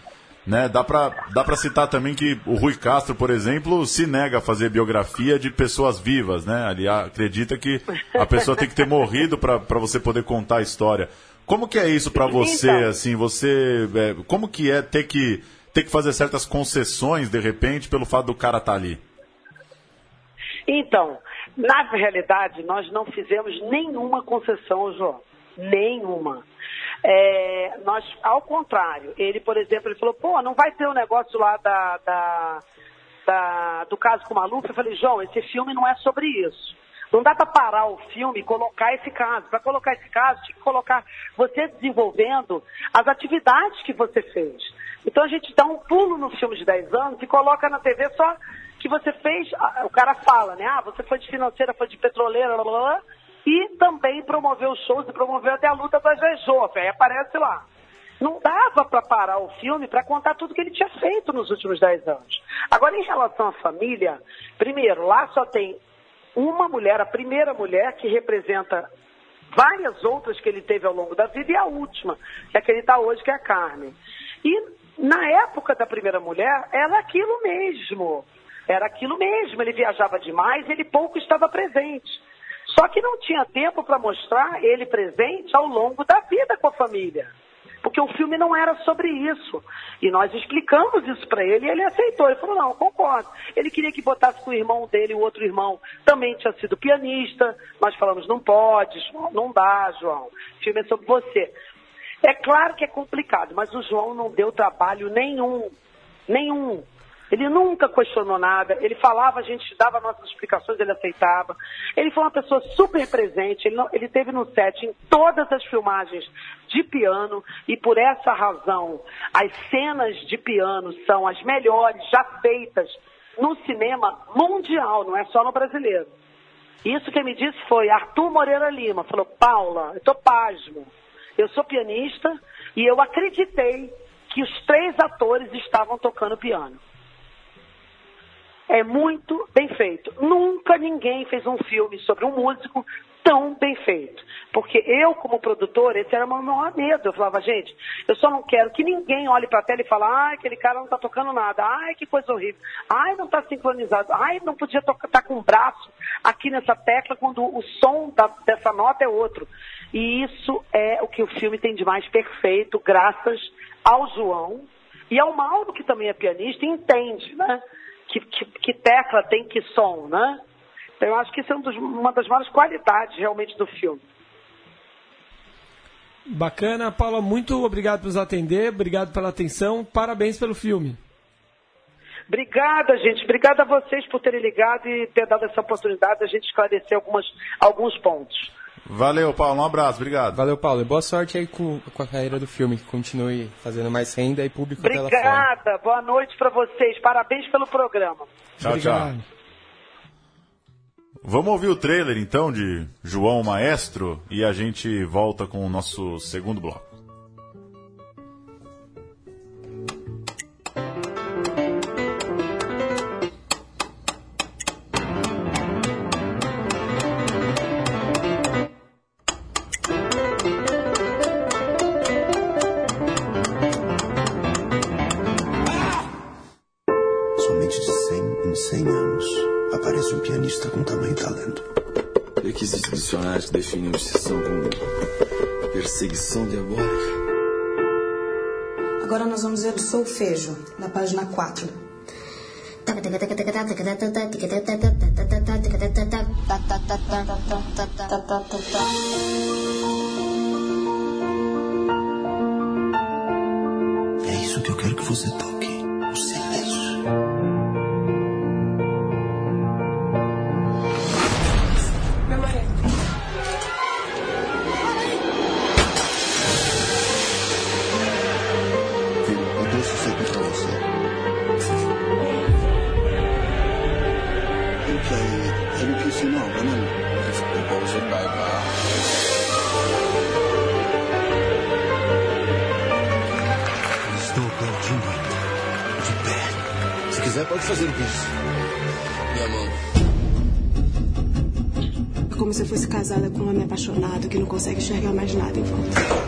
Né? Dá para dá pra citar também que o Rui Castro, por exemplo, se nega a fazer biografia de pessoas vivas. Né? Ele acredita que a pessoa tem que ter morrido para você poder contar a história. Como que é isso para você? Então, assim, você, é, como que é ter que ter que fazer certas concessões de repente pelo fato do cara estar tá ali? Então, na realidade, nós não fizemos nenhuma concessão, João. Nenhuma. É, nós, ao contrário, ele, por exemplo, ele falou, pô, não vai ter o um negócio lá da, da, da, do caso com o Maluf? Eu falei, João, esse filme não é sobre isso. Não dá para parar o filme e colocar esse caso. Para colocar esse caso, tinha que colocar você desenvolvendo as atividades que você fez. Então a gente dá um pulo no filme de 10 anos e coloca na TV só que você fez. O cara fala, né? Ah, você foi de financeira, foi de petroleira, blá, blá, blá e também promoveu shows e promoveu até a luta das Jejofre. Aí aparece lá. Não dava para parar o filme para contar tudo que ele tinha feito nos últimos dez anos. Agora, em relação à família, primeiro, lá só tem uma mulher, a primeira mulher que representa várias outras que ele teve ao longo da vida e a última, que é a que ele está hoje, que é a Carmen. E na época da primeira mulher, era aquilo mesmo. Era aquilo mesmo. Ele viajava demais, ele pouco estava presente. Só que não tinha tempo para mostrar ele presente ao longo da vida com a família. Porque o filme não era sobre isso. E nós explicamos isso para ele e ele aceitou. Ele falou, não, concordo. Ele queria que botasse com o irmão dele, o outro irmão também tinha sido pianista. Nós falamos, não pode, João, não dá, João. O filme é sobre você. É claro que é complicado, mas o João não deu trabalho nenhum. Nenhum. Ele nunca questionou nada, ele falava, a gente dava nossas explicações, ele aceitava. Ele foi uma pessoa super presente, ele, não, ele teve no set em todas as filmagens de piano. E por essa razão as cenas de piano são as melhores já feitas no cinema mundial, não é só no brasileiro. Isso que me disse foi Arthur Moreira Lima, falou, Paula, eu estou pasmo, eu sou pianista e eu acreditei que os três atores estavam tocando piano é muito bem feito. Nunca ninguém fez um filme sobre um músico tão bem feito. Porque eu, como produtor, esse era o meu maior medo. Eu falava, gente, eu só não quero que ninguém olhe para a tela e fale, ai, aquele cara não está tocando nada, ai, que coisa horrível, ai, não está sincronizado, ai, não podia estar tá com o braço aqui nessa tecla quando o som da, dessa nota é outro. E isso é o que o filme tem de mais perfeito, graças ao João e ao Mauro, que também é pianista, entende, né? Que, que, que tecla tem que som, né? Então eu acho que isso é um dos, uma das maiores qualidades realmente do filme. Bacana, Paula, muito obrigado por nos atender, obrigado pela atenção, parabéns pelo filme. Obrigada, gente. Obrigada a vocês por terem ligado e ter dado essa oportunidade de a gente esclarecer algumas, alguns pontos. Valeu, Paulo. Um abraço. Obrigado. Valeu, Paulo. E boa sorte aí com, com a carreira do filme, que continue fazendo mais renda e público Obrigada. Boa noite para vocês. Parabéns pelo programa. Tchau, Obrigado. tchau. Vamos ouvir o trailer então de João Maestro e a gente volta com o nosso segundo bloco. Definem obsessão como perseguição diabólica. Agora nós vamos ver o solfejo, na página 4. É isso que eu quero que você toque. Apaixonado que não consegue enxergar mais nada em volta.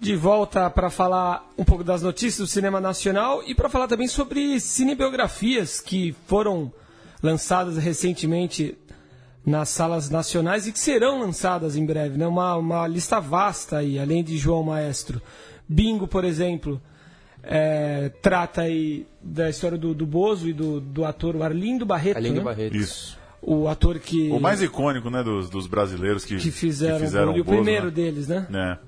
De volta para falar um pouco das notícias do cinema nacional e para falar também sobre cinebiografias que foram lançadas recentemente nas salas nacionais e que serão lançadas em breve. Né? Uma, uma lista vasta aí, além de João Maestro. Bingo, por exemplo, é, trata aí da história do, do Bozo e do, do ator Arlindo Barreto. Arlindo né? Barreto. Isso. O ator que, O mais icônico, né, dos, dos brasileiros que, que fizeram, que fizeram o, Bozo, o Bozo, primeiro né? deles, né? É.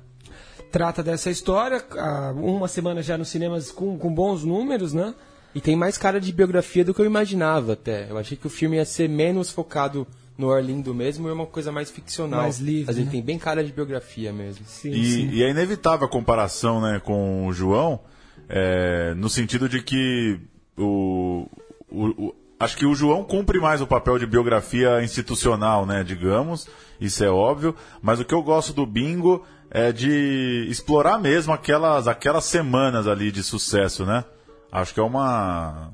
Trata dessa história, há uma semana já nos cinemas com, com bons números, né? E tem mais cara de biografia do que eu imaginava até. Eu achei que o filme ia ser menos focado no Orlindo mesmo e uma coisa mais ficcional. Mais livre, Mas ele né? tem bem cara de biografia mesmo. Sim, E, sim. e é inevitável a comparação né, com o João, é, no sentido de que o, o- o- acho que o João cumpre mais o papel de biografia institucional, né, digamos, isso é óbvio, mas o que eu gosto do Bingo é de explorar mesmo aquelas, aquelas semanas ali de sucesso, né? Acho que é uma,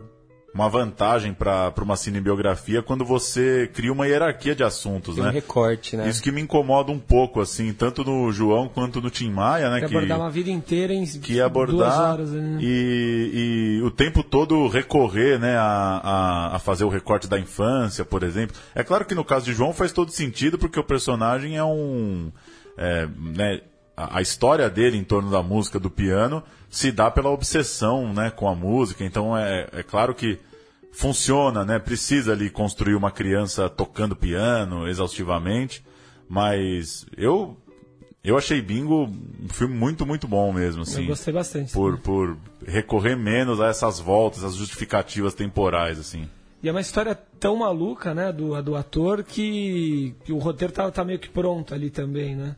uma vantagem para uma cinebiografia quando você cria uma hierarquia de assuntos, Tem né? um recorte, né? Isso que me incomoda um pouco, assim, tanto no João quanto no Tim Maia, né? Quer Que, abordar uma vida inteira em que abordar horas. Né? e, e o tempo todo recorrer, né, a, a, a fazer o recorte da infância, por exemplo. É claro que no caso de João faz todo sentido, porque o personagem é um. é, né, a, a história dele em torno da música, do piano, se dá pela obsessão né, com a música. Então é, é claro que funciona, né? Precisa ali construir uma criança tocando piano exaustivamente, mas eu eu achei Bingo um filme muito muito bom mesmo, assim. Eu gostei bastante. Por, por recorrer menos a essas voltas, as justificativas temporais, assim. E é uma história tão maluca, né, do, do ator, que, que o roteiro tá, tá meio que pronto ali também, né?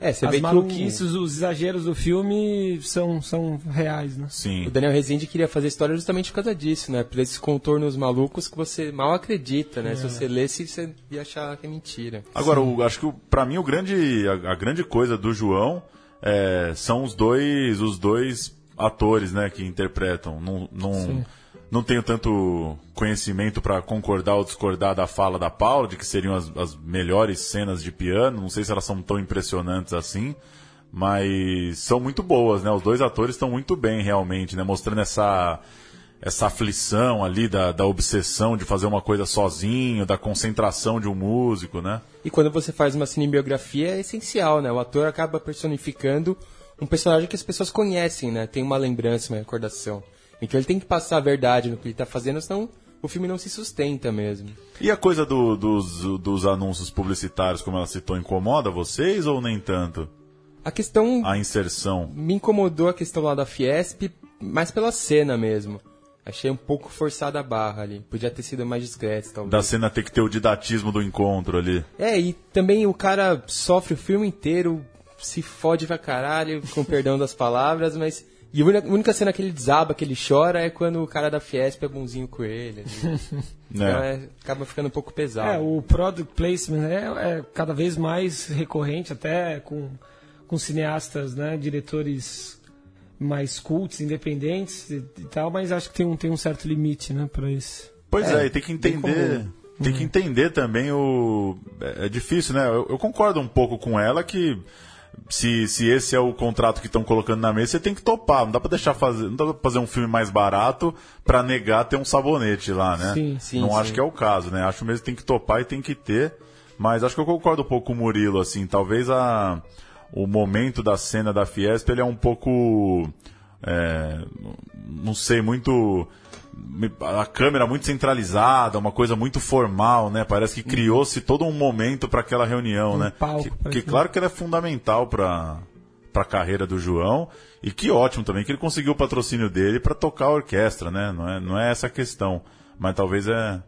É, você As vê que maluquices, os exageros do filme são, são reais, né? o, Sim. o Daniel Rezende queria fazer a história justamente por causa disso, né? Por esses contornos malucos que você mal acredita, né? Se você lesse, você ia achar que é mentira. Agora, o, acho que o- pra mim o grande, a, a grande coisa do João é, são os dois, os dois atores, né, que interpretam. Não, não, não tenho tanto conhecimento pra concordar ou discordar da fala da Paula, de que seriam as, as melhores cenas de piano. Não sei se elas são tão impressionantes assim, mas são muito boas, né? Os dois atores estão muito bem realmente, né, mostrando essa essa aflição ali da, da obsessão de fazer uma coisa sozinho, da concentração de um músico, né? E quando você faz uma cinebiografia é essencial, né? O ator acaba personificando um personagem que as pessoas conhecem, né? Tem uma lembrança, uma recordação. Então ele tem que passar a verdade no que ele está fazendo, senão o filme não se sustenta mesmo. E a coisa do- dos, dos anúncios publicitários, como ela citou, incomoda vocês ou nem tanto? A questão A inserção. me incomodou a questão lá da Fiesp, mais pela cena mesmo. Achei um pouco forçada a barra ali. Podia ter sido mais discreto, talvez. Da cena ter que ter o didatismo do encontro ali. É, e também o cara sofre o filme inteiro, se fode pra caralho, com perdão das palavras, mas. E a única, cena que ele desaba, que ele chora, é quando o cara da Fiesp é bonzinho com ele. assim. (laughs) Então Né? é, acaba ficando um pouco pesado. É, o product placement é, é cada vez mais recorrente, até com, com cineastas, né, diretores mais cultos, independentes e, e tal, mas acho que tem um, tem um certo limite, né, para isso. Pois É, é, e tem que entender. Tem que entender também o. É é difícil, né? Eu, eu concordo um pouco com ela que se, se esse é o contrato que estão colocando na mesa, você tem que topar. Não dá pra deixar fazer. Não dá pra fazer um filme mais barato pra negar ter um sabonete lá, né? Sim, sim, Não sim. acho que é o caso, né? Acho mesmo que tem que topar e tem que ter. Mas acho que eu concordo um pouco com o Murilo, assim. Talvez a, o momento da cena da Fiesp ele é um pouco é, não sei, muito a câmera muito centralizada, uma coisa muito formal, né? Parece que criou-se todo um momento para aquela reunião, Um né? palco, que, que claro que ela é fundamental para para a carreira do João e que ótimo também que ele conseguiu o patrocínio dele para tocar a orquestra, né? Não é, não é essa a questão, mas talvez é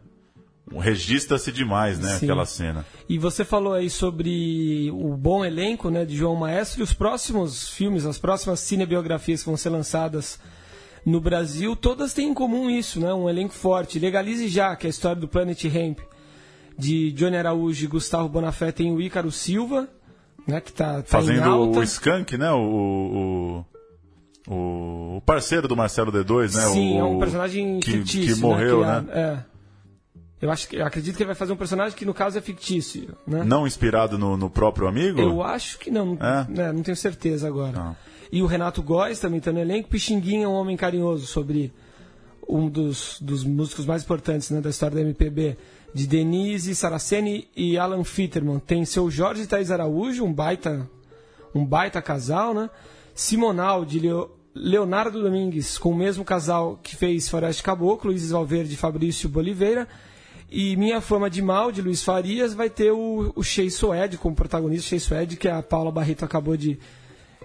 registra-se demais, né? Sim. Aquela cena. E você falou aí sobre o bom elenco né, de João Maestro e os próximos filmes, as próximas cinebiografias que vão ser lançadas no Brasil, todas têm em comum isso, né? Um elenco forte. Legalize Já, que é a história do Planet Hemp, de Johnny Araújo e Gustavo Bonafé, tem o Ícaro Silva, né? Que tá, tá Fazendo o Skank, né? O, o, o- parceiro do Marcelo D2, né? Sim, o, é um personagem que, fictício. que morreu, né? né? Que é- é. Eu acho que eu acredito que ele vai fazer um personagem que no caso é fictício, né? Não inspirado no, no próprio amigo? Eu acho que não, É? né, não tenho certeza agora. Não. E o Renato Góes também está no elenco. Pixinguinha é um homem carinhoso sobre um dos, dos músicos mais importantes né, da história da MPB, de Denise Saraceni e Alan Fitterman. Tem seu Jorge Thaís Araújo, um baita, um baita casal, né? Simonal, de Leo- Leonardo Domingues, com o mesmo casal que fez Floresta Caboclo, Luiz Valverde e Fabrício Boliveira. E Minha Fama de Mal, de Luiz Farias, vai ter o, o Shea Suede como protagonista, Shea Suede, que a Paula Barreto acabou de,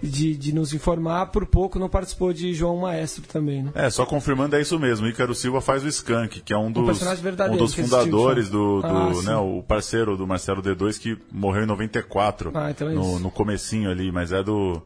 de, de nos informar, por pouco não participou de João Maestro também, né? É, só confirmando é isso mesmo. Ícaro Silva faz o Skank, que é um dos, verdadeiro um dos fundadores já. do, do Ah, né, o parceiro do Marcelo D2 que morreu em 94, Ah, então é no, isso. no comecinho ali, mas é do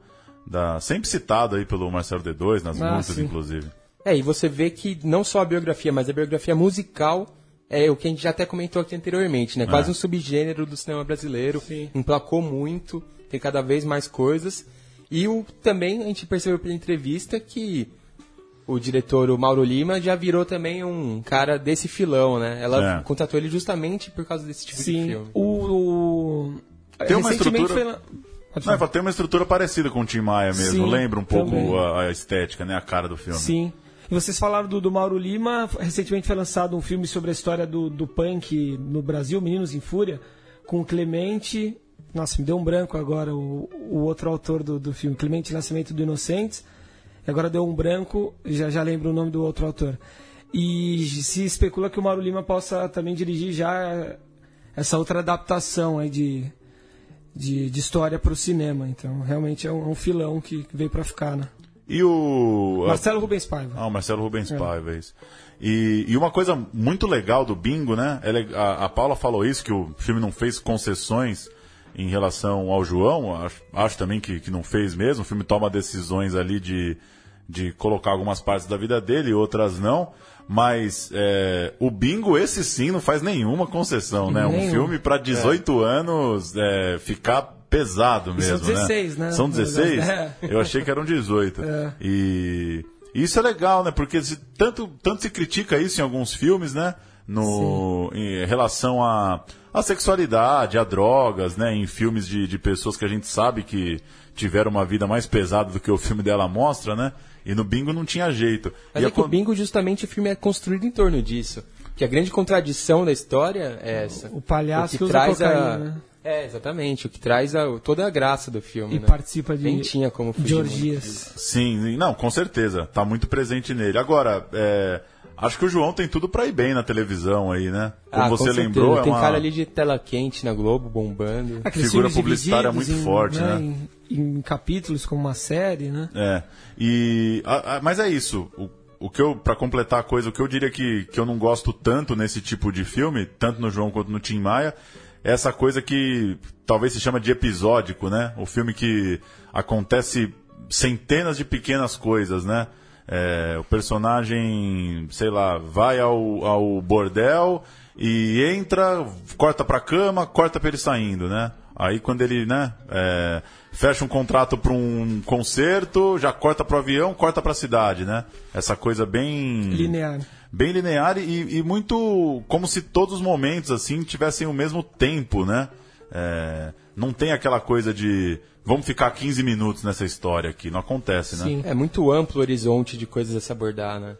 da sempre citado aí pelo Marcelo D2 nas Ah, músicas sim. inclusive. É, e você vê que não só a biografia, mas a biografia musical é o que a gente já até comentou aqui anteriormente, né? Quase É. um subgênero do cinema brasileiro. Sim. Emplacou muito, tem cada vez mais coisas. E o, também a gente percebeu pela entrevista que o diretor, o Mauro Lima, já virou também um cara desse filão, né? Ela É. contratou ele justamente por causa desse tipo de Sim, filme. o, o... Tem uma recentemente estrutura- foi Não, tem uma estrutura parecida com o Tim Maia mesmo, Sim, lembra um pouco a, a estética, né, a cara do filme. Sim. E vocês falaram do, do Mauro Lima. Recentemente foi lançado um filme sobre a história do, do punk no Brasil, Meninos em Fúria, com o Clemente. Nossa, me deu um branco agora o, o outro autor do, do filme, Clemente Nascimento do Inocentes. Agora deu um branco, já, já lembro o nome do outro autor. E se especula que o Mauro Lima possa também dirigir já essa outra adaptação aí de, de, de história para o cinema. Então, realmente é um, é um filão que veio para ficar, né? E o. Marcelo Rubens Paiva. Ah, o Marcelo Rubens Paiva, é isso. E, e uma coisa muito legal do Bingo, né? é a, a Paula falou isso, que o filme não fez concessões em relação ao João. Acho, acho também que, que não fez mesmo. O filme toma decisões ali de, de colocar algumas partes da vida dele outras não. Mas é, o Bingo, esse sim, não faz nenhuma concessão, né? Um Nenhum. filme para 18 anos é, ficar pesado E são mesmo, 16, né? São 16? É. Eu achei que eram 18. (laughs) É. E isso é legal, né? Porque se- tanto, tanto se critica isso em alguns filmes, né? No, em relação à à sexualidade, a drogas, né? Em filmes de, de pessoas que a gente sabe que tiveram uma vida mais pesada do que o filme dela mostra, né? E no Bingo não tinha jeito. Mas e é a que o Bingo, justamente, o filme é construído em torno disso. Que a grande contradição da história é essa. O palhaço O que usa traz a... cocaína, né? É, exatamente. O que traz a- toda a graça do filme, E né? participa de, Nem tinha como fugir de orgias. disso. Sim, não, com certeza. Tá muito presente nele. Agora, é, acho que o João tem tudo pra ir bem na televisão aí, né? Como Ah, você com lembrou, é Tem uma... cara ali de tela quente na Globo, bombando. Aqueles Figura publicitária muito em, forte, né? Em, em capítulos, como uma série, né? É. E, a- a- mas é isso. O, o que eu, para completar a coisa, o que eu diria que, que eu não gosto tanto nesse tipo de filme, tanto no João quanto no Tim Maia, é essa coisa que talvez se chama de episódico, né? O filme que acontece centenas de pequenas coisas, né? É, o personagem, sei lá, vai ao, ao bordel e entra, corta pra cama, corta pra ele saindo, né? Aí quando ele, né, é, fecha um contrato para um concerto, já corta pro avião, corta pra cidade, né? Essa coisa bem Linear. bem linear e, e muito como se todos os momentos assim tivessem o mesmo tempo, né? É, não tem aquela coisa de vamos ficar 15 minutos nessa história aqui, não acontece, né? Sim. É muito amplo o horizonte de coisas a se abordar, né?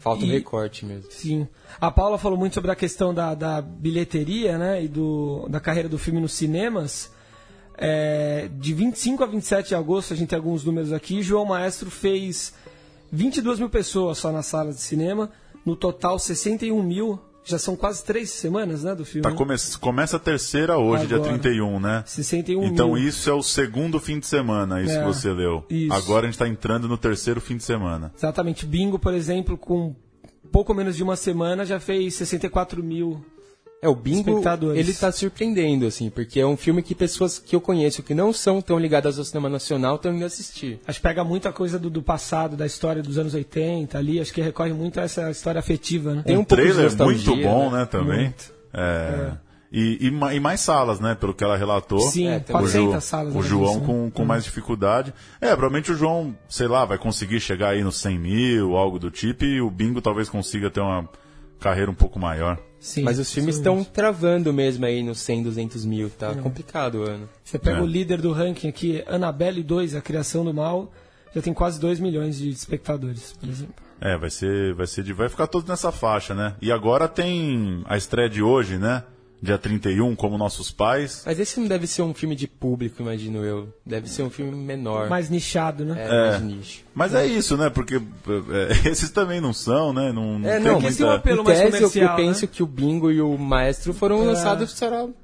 Falta um E- recorte mesmo. Sim. A Paula falou muito sobre a questão da, da bilheteria, né? E do, da carreira do filme nos cinemas. É, de 25 a 27 de agosto, a gente tem alguns números aqui. João Maestro fez 22 mil pessoas só nas salas de cinema. No total, 61 mil. Já são quase três semanas, né, do filme. Tá, come começa a terceira hoje, Agora. dia 31, né? 61 Então mil. isso é o segundo fim de semana, isso É, que você leu. isso. Agora a gente tá entrando no terceiro fim de semana. Exatamente. Bingo, por exemplo, com pouco menos de uma semana, já fez 64 mil. É, o Bingo, ele tá surpreendendo, assim, porque é um filme que pessoas que eu conheço que não são tão ligadas ao cinema nacional estão indo assistir. Acho que pega muita coisa do, do passado, da história dos anos 80 ali. Acho que recorre muito a essa história afetiva, né? Tem um de trailer nostalgia, muito bom, né? né, também. Muito. É. E, e ma- e mais salas, né? Pelo que ela relatou. Sim, É, tem o, 400 salas. o João né? com, com mais dificuldade. É, provavelmente o João, sei lá, vai conseguir chegar aí nos 100 mil, algo do tipo, e o Bingo talvez consiga ter uma carreira um pouco maior. Sim, Mas os filmes estão travando mesmo aí nos 100, 200 mil. Tá complicado o ano. Você pega É. o líder do ranking aqui, Annabelle 2, A Criação do Mal, já tem quase 2 milhões de espectadores, por exemplo. É, vai ser, vai ser, de- vai ficar todo nessa faixa, né? E agora tem a estreia de hoje, né? Dia 31, como nossos pais. Mas esse não deve ser um filme de público, imagino eu. Deve ser um filme menor. Mais nichado, né? É, mais nicho. Mas é isso, né? Porque é, (laughs) esses também não são, né? Não, não É, tem não, Porque muita... esse é um apelo mais tese, eu, eu comercial, penso né? que o Bingo e o Maestro foram É. lançados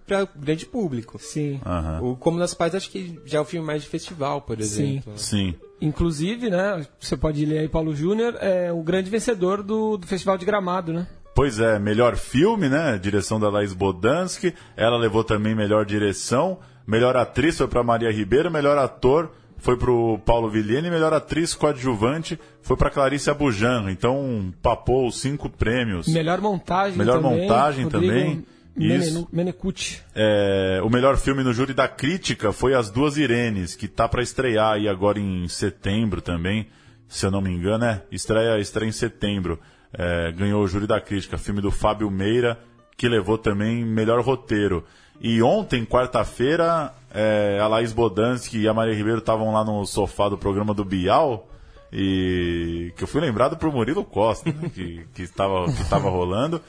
para grande público. Sim. Aham. O Como Nas Pais acho que já é o filme mais de festival, por exemplo. Sim. Inclusive, né, você pode ler aí Paulo Júnior, é o grande vencedor do, do Festival de Gramado, né? Pois é, melhor filme, né? Direção da Laís Bodansky. Ela levou também melhor direção. Melhor atriz foi para Maria Ribeiro. Melhor ator foi para o Paulo Vilhene. Melhor atriz coadjuvante foi para Clarice Abujan. Então, papou os cinco prêmios. Melhor montagem Melhor também. montagem Rodrigo também, isso. Menecucci. É, o melhor filme no júri da crítica foi As Duas Irenes, que tá para estrear aí agora em setembro também, se eu não me engano, é, estreia, estreia em setembro. É, ganhou o júri da crítica, filme do Fábio Meira, que levou também melhor roteiro. E ontem, quarta-feira, é, a Laís Bodansky e a Maria Ribeiro estavam lá no sofá do programa do Bial, e que eu fui lembrado por Murilo Costa, né, que, que, estava, que estava rolando.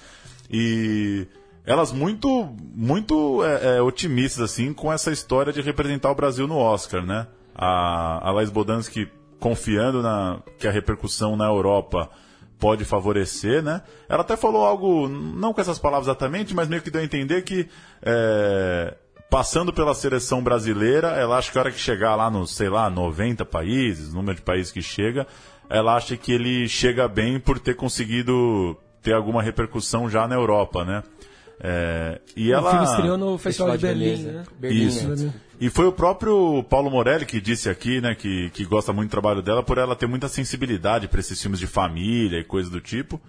E elas muito muito é, é, otimistas assim com essa história de representar o Brasil no Oscar, né? A, a Laís Bodansky confiando na que a repercussão na Europa pode favorecer, né? Ela até falou algo, não com essas palavras exatamente, mas meio que deu a entender que é, passando pela seleção brasileira, ela acha que a hora que chegar lá nos, sei lá, 90 países, número de países que chega, ela acha que ele chega bem por ter conseguido ter alguma repercussão já na Europa, né? É, e ela... O filme estreou no Festival, de Berlim, né? Berlim, Isso. né? E foi o próprio Paulo Morelli que disse aqui, né, que, que gosta muito do trabalho dela por ela ter muita sensibilidade para esses filmes de família e coisa do tipo.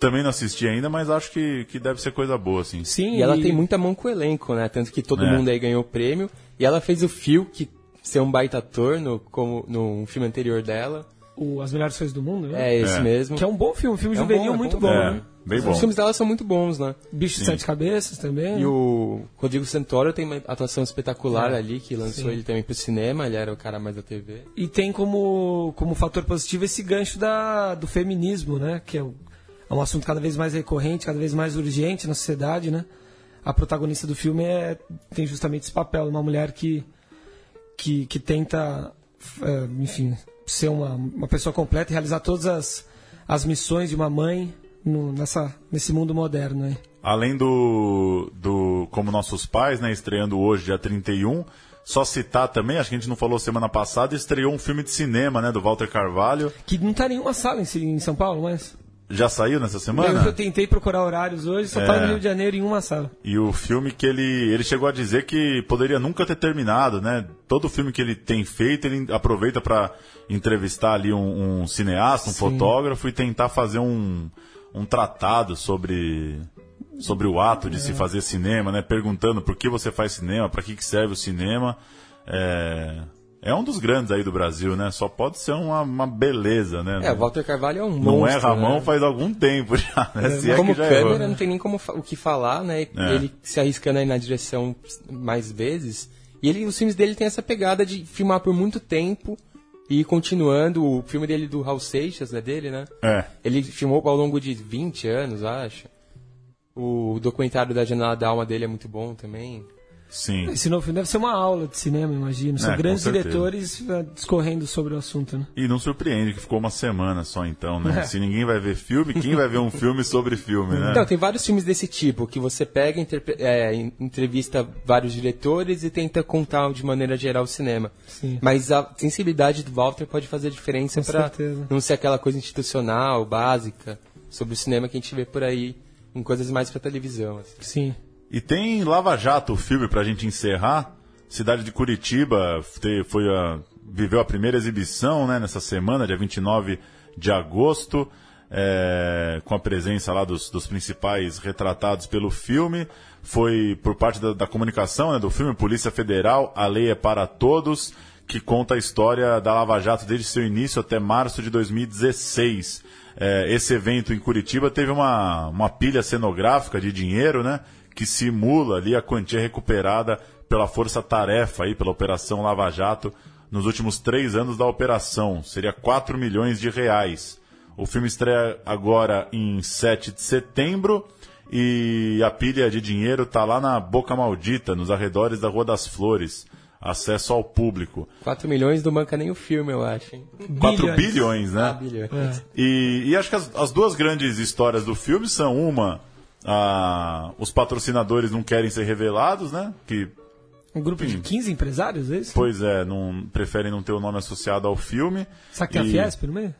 Também não assisti ainda, mas acho que, que deve ser coisa boa, assim. Sim, E ela tem muita mão com o elenco, né? Tanto que todo É. mundo aí ganhou o prêmio. E ela fez o Phil, que ser um baita ator no, como, no filme anterior dela. o As Melhores Coisas do Mundo, né? É esse É. mesmo. Que é um bom filme, um filme É um juvenil bom, é muito bom. bom, É, né? Bem bom. Os filmes dela são muito bons, né? Bicho de. Sete Cabeças também. E o Rodrigo Santoro tem uma atuação espetacular É. ali, que lançou Sim. ele também pro cinema, ele era o cara mais da TV. E tem como, como fator positivo esse gancho da, do feminismo, né? Que é, o- é um assunto cada vez mais recorrente, cada vez mais urgente na sociedade, né? A protagonista do filme é, tem justamente esse papel, uma mulher que, que, que tenta, é, enfim, ser uma, uma pessoa completa e realizar todas as, as missões de uma mãe no, nessa, nesse mundo moderno, né? Além do, do Como Nossos Pais, né, estreando hoje, dia 31, só citar também, acho que a gente não falou semana passada, estreou um filme de cinema, né, do Walter Carvalho. Que não tá em nenhuma sala em, São Paulo, mas... Já saiu nessa Eu, semana? eu tentei procurar horários hoje, só É. tá no Rio de Janeiro em uma sala. E o filme que ele, ele chegou a dizer que poderia nunca ter terminado, né? Todo filme que ele tem feito, ele aproveita para entrevistar ali um, um cineasta, um Sim. fotógrafo e tentar fazer um, um tratado sobre, sobre o ato de se fazer cinema, né? Perguntando por que você faz cinema, para que, que serve o cinema. É, é um dos grandes aí do Brasil, né? Só pode ser uma, uma beleza, né? É, Walter Carvalho é um não monstro, erra a mão né? faz algum tempo (laughs) já, né? Se é como já câmera, errou. não tem nem como o que falar, né? É. Ele se arriscando aí na direção mais vezes. E ele, os filmes dele tem essa pegada de filmar por muito tempo e continuando. O filme dele do Raul Seixas, é dele, né? É. Ele filmou ao longo de 20 anos, acho. O documentário da Janela da Alma dele é muito bom também. Sim. Esse novo filme deve ser uma aula de cinema, imagino. São É, grandes diretores eh, discorrendo sobre o assunto, né? E não surpreende que ficou uma semana só então, né? É. Se ninguém vai ver filme, quem vai ver um filme sobre filme, né? Então, tem vários filmes desse tipo, que você pega, é, en- entrevista vários diretores e tenta contar de maneira geral o cinema. Sim. Mas a sensibilidade do Walter pode fazer diferença Com para certeza. não ser aquela coisa institucional, básica, sobre o cinema que a gente vê por aí, em coisas mais pra televisão. assim. Sim. E tem Lava Jato, o filme, pra gente encerrar. Cidade de Curitiba foi a, viveu a primeira exibição né, nessa semana, dia 29 de agosto, é, com a presença lá dos, dos principais retratados pelo filme. Foi por parte da, da comunicação né, do filme Polícia Federal, A Lei é para Todos, que conta a história da Lava Jato desde seu início até março de 2016. É, esse evento em Curitiba teve uma, uma pilha cenográfica de dinheiro, né? Que simula ali a quantia recuperada pela Força Tarefa aí, pela Operação Lava Jato, nos últimos três anos da operação. Seria 4 milhões de reais. O filme estreia agora em 7 de setembro e a pilha de dinheiro está lá na Boca Maldita, nos arredores da Rua das Flores. Acesso ao público. 4 milhões não manca nem o filme, eu acho. hein? 4 bilhões, né? Ah, bilhões. É. E, e acho que as, as duas grandes histórias do filme são uma, ah, os patrocinadores não querem ser revelados, né? Que, Um grupo de Sim. 15 empresários, é isso? pois é, não preferem não ter o nome associado ao filme. Será que a E- Fiesp no meio?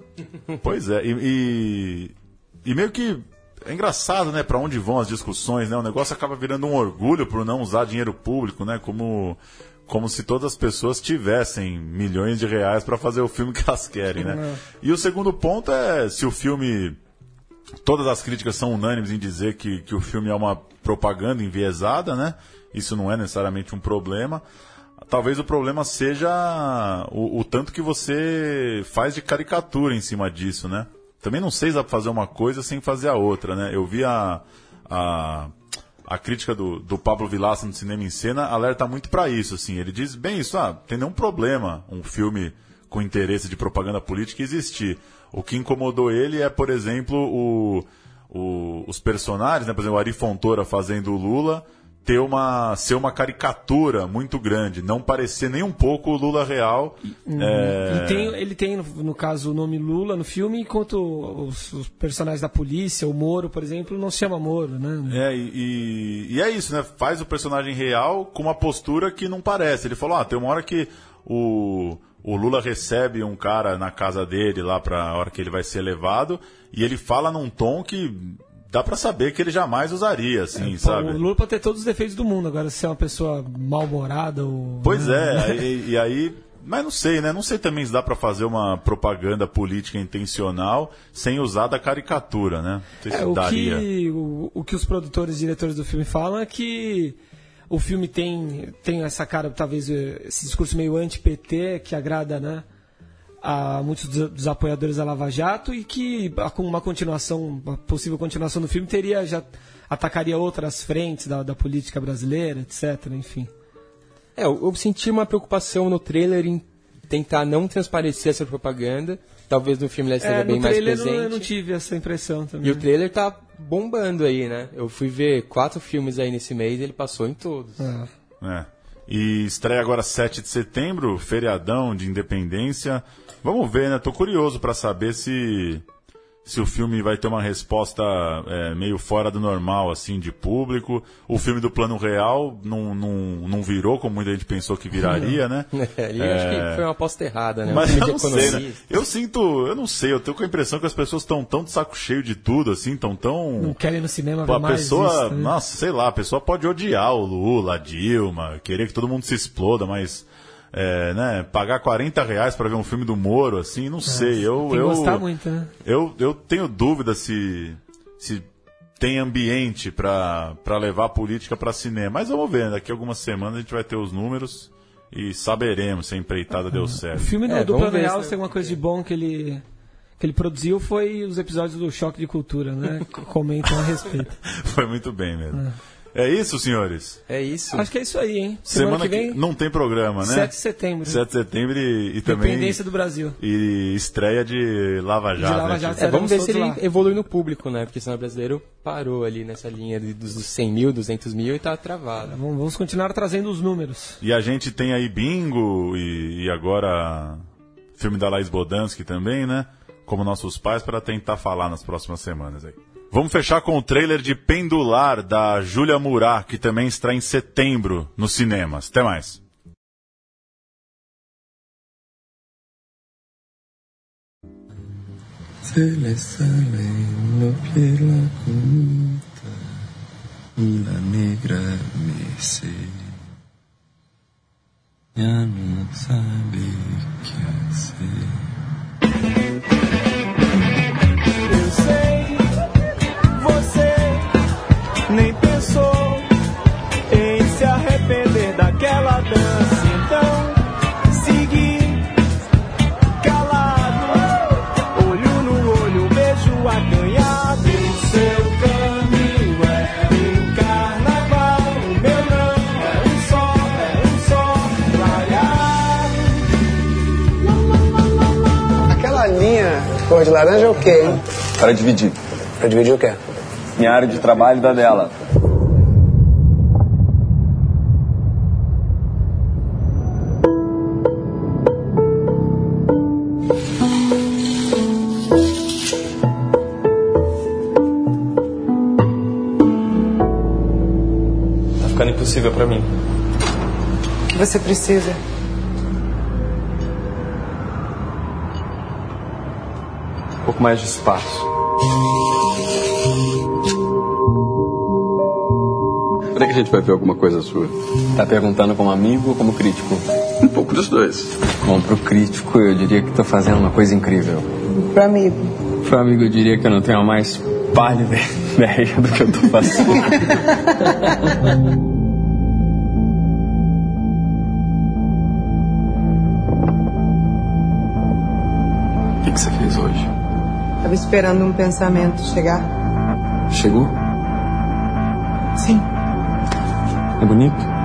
Pois é, e, e, e meio que é engraçado, né, para onde vão as discussões, né? O negócio acaba virando um orgulho por não usar dinheiro público, né? Como como se todas as pessoas tivessem milhões de reais para fazer o filme que elas querem, né? E o segundo ponto é se o filme todas as críticas são unânimes em dizer que, que o filme é uma propaganda enviesada, né? Isso não é necessariamente um problema. Talvez o problema seja o, o tanto que você faz de caricatura em cima disso, né? Também não sei fazer uma coisa sem fazer a outra, né? Eu vi a, a, a crítica do, do Pablo Vilaça no Cinema em Cena alerta muito para isso, assim. Ele diz bem isso, ah, tem nenhum problema um filme com interesse de propaganda política existir. O que incomodou ele é, por exemplo, o, o- os personagens, né? Por exemplo, o Ari Fontoura fazendo o Lula ter uma ser uma caricatura muito grande, não parecer nem um pouco o Lula real. É, E tem- ele tem, no, caso, o nome Lula no filme, enquanto os, os personagens da polícia, o Moro, por exemplo, não se chama Moro, né? É, e, e- e é isso, né? Faz o personagem real com uma postura que não parece. Ele falou, ah, tem uma hora que o, o Lula recebe um cara na casa dele lá pra hora que ele vai ser levado, e ele fala num tom que dá pra saber que ele jamais usaria, assim, Pô, sabe? O Lula pode ter todos os defeitos do mundo, agora se é uma pessoa mal-humorada ou. Pois né? é, aí- e aí. Mas não sei, né? Não sei também se dá pra fazer uma propaganda política intencional sem usar da caricatura, né? Não sei se É, o, daria. que, o, o que os produtores e diretores do filme falam é que o filme tem, tem essa cara, talvez, eh, esse discurso meio anti-PT que agrada né, a muitos dos, dos apoiadores da Lava Jato e que a- com uma continuação, uma possível continuação do filme, teria já atacaria outras frentes da, da política brasileira, etc. Enfim. É, eu, eu senti uma preocupação no trailer em tentar não transparecer essa propaganda. Talvez no filme ela esteja É, bem mais presente. eu não, eu não tive essa impressão também. E o trailer tá bombando aí, né? Eu fui ver quatro filmes aí nesse mês e ele passou em todos. É. É. E estreia agora 7 de setembro, feriadão de independência. Vamos ver, né? Tô curioso pra saber se se o filme vai ter uma resposta é, meio fora do normal, assim, de público. O filme do Plano Real não, não, não virou como muita gente pensou que viraria, né? (laughs) É, e eu acho que foi uma aposta errada, né? Mas eu não sei, né? Eu sinto, eu não sei, eu tenho com a impressão que as pessoas estão tão de saco cheio de tudo, assim, estão tão... Não querem ir no cinema ver a mais pessoa, isso, né? nossa, sei lá, a pessoa pode odiar o Lula, a Dilma, querer que todo mundo se exploda, mas é, né, pagar 40 reais pra ver um filme do Moro, assim, não sei. Eu, Tem que eu, gostar muito, né? eu, eu tenho dúvida se, se tem ambiente pra pra levar a política pra cinema. Mas vamos ver, daqui a algumas semanas a gente vai ter os números e saberemos se a empreitada deu O certo. filme do, É, do Plano ver Real, se- se tem alguma coisa de bom que ele, que ele produziu, foi os episódios do Choque de Cultura, né? que (laughs) comentam a respeito. Foi muito bem mesmo. É isso, senhores? É isso. Acho que é isso aí, hein? Semana, Semana que vem. não tem programa, né? 7 de setembro. 7 de setembro e, e também. Independência do Brasil. E estreia de Lava Jato. De Lava né? Jato né? é, vamos ver se ele lá. evolui no público, né? Porque o cinema brasileiro parou ali nessa linha dos 100 mil, 200 mil e tá travado. Vamos continuar trazendo os números. E a gente tem aí Bingo e, e agora filme da Laís Bodansky também, né? Como nossos pais, para tentar falar nas próximas semanas aí. Vamos fechar com o trailer de Pendular, da Júlia Murat, que também está em setembro nos cinemas. Até mais. Se le sale lo la comita y la negra mece. Ya no sabe qué hacer. Nem pensou em se arrepender daquela dança. Então, segui calado, olho no olho, beijo acanhado. O seu caminho é o carnaval, o meu não é um só, é um só Aquela linha cor de laranja é o quê, hein? Para dividir. Para dividir o quê? Minha área de trabalho da dela. Tá ficando impossível para mim. O que você precisa? Um pouco mais de espaço. Quando é que a gente vai ver alguma coisa sua? Tá perguntando como amigo ou como crítico? Um pouco dos dois. Bom, pro crítico eu diria que tô fazendo uma coisa incrível. Pro amigo? Pro amigo eu diria que eu não tenho a mais pálida (laughs) ideia do que eu tô fazendo. O que, que você fez hoje? Tava esperando um pensamento chegar. Chegou? É bonito?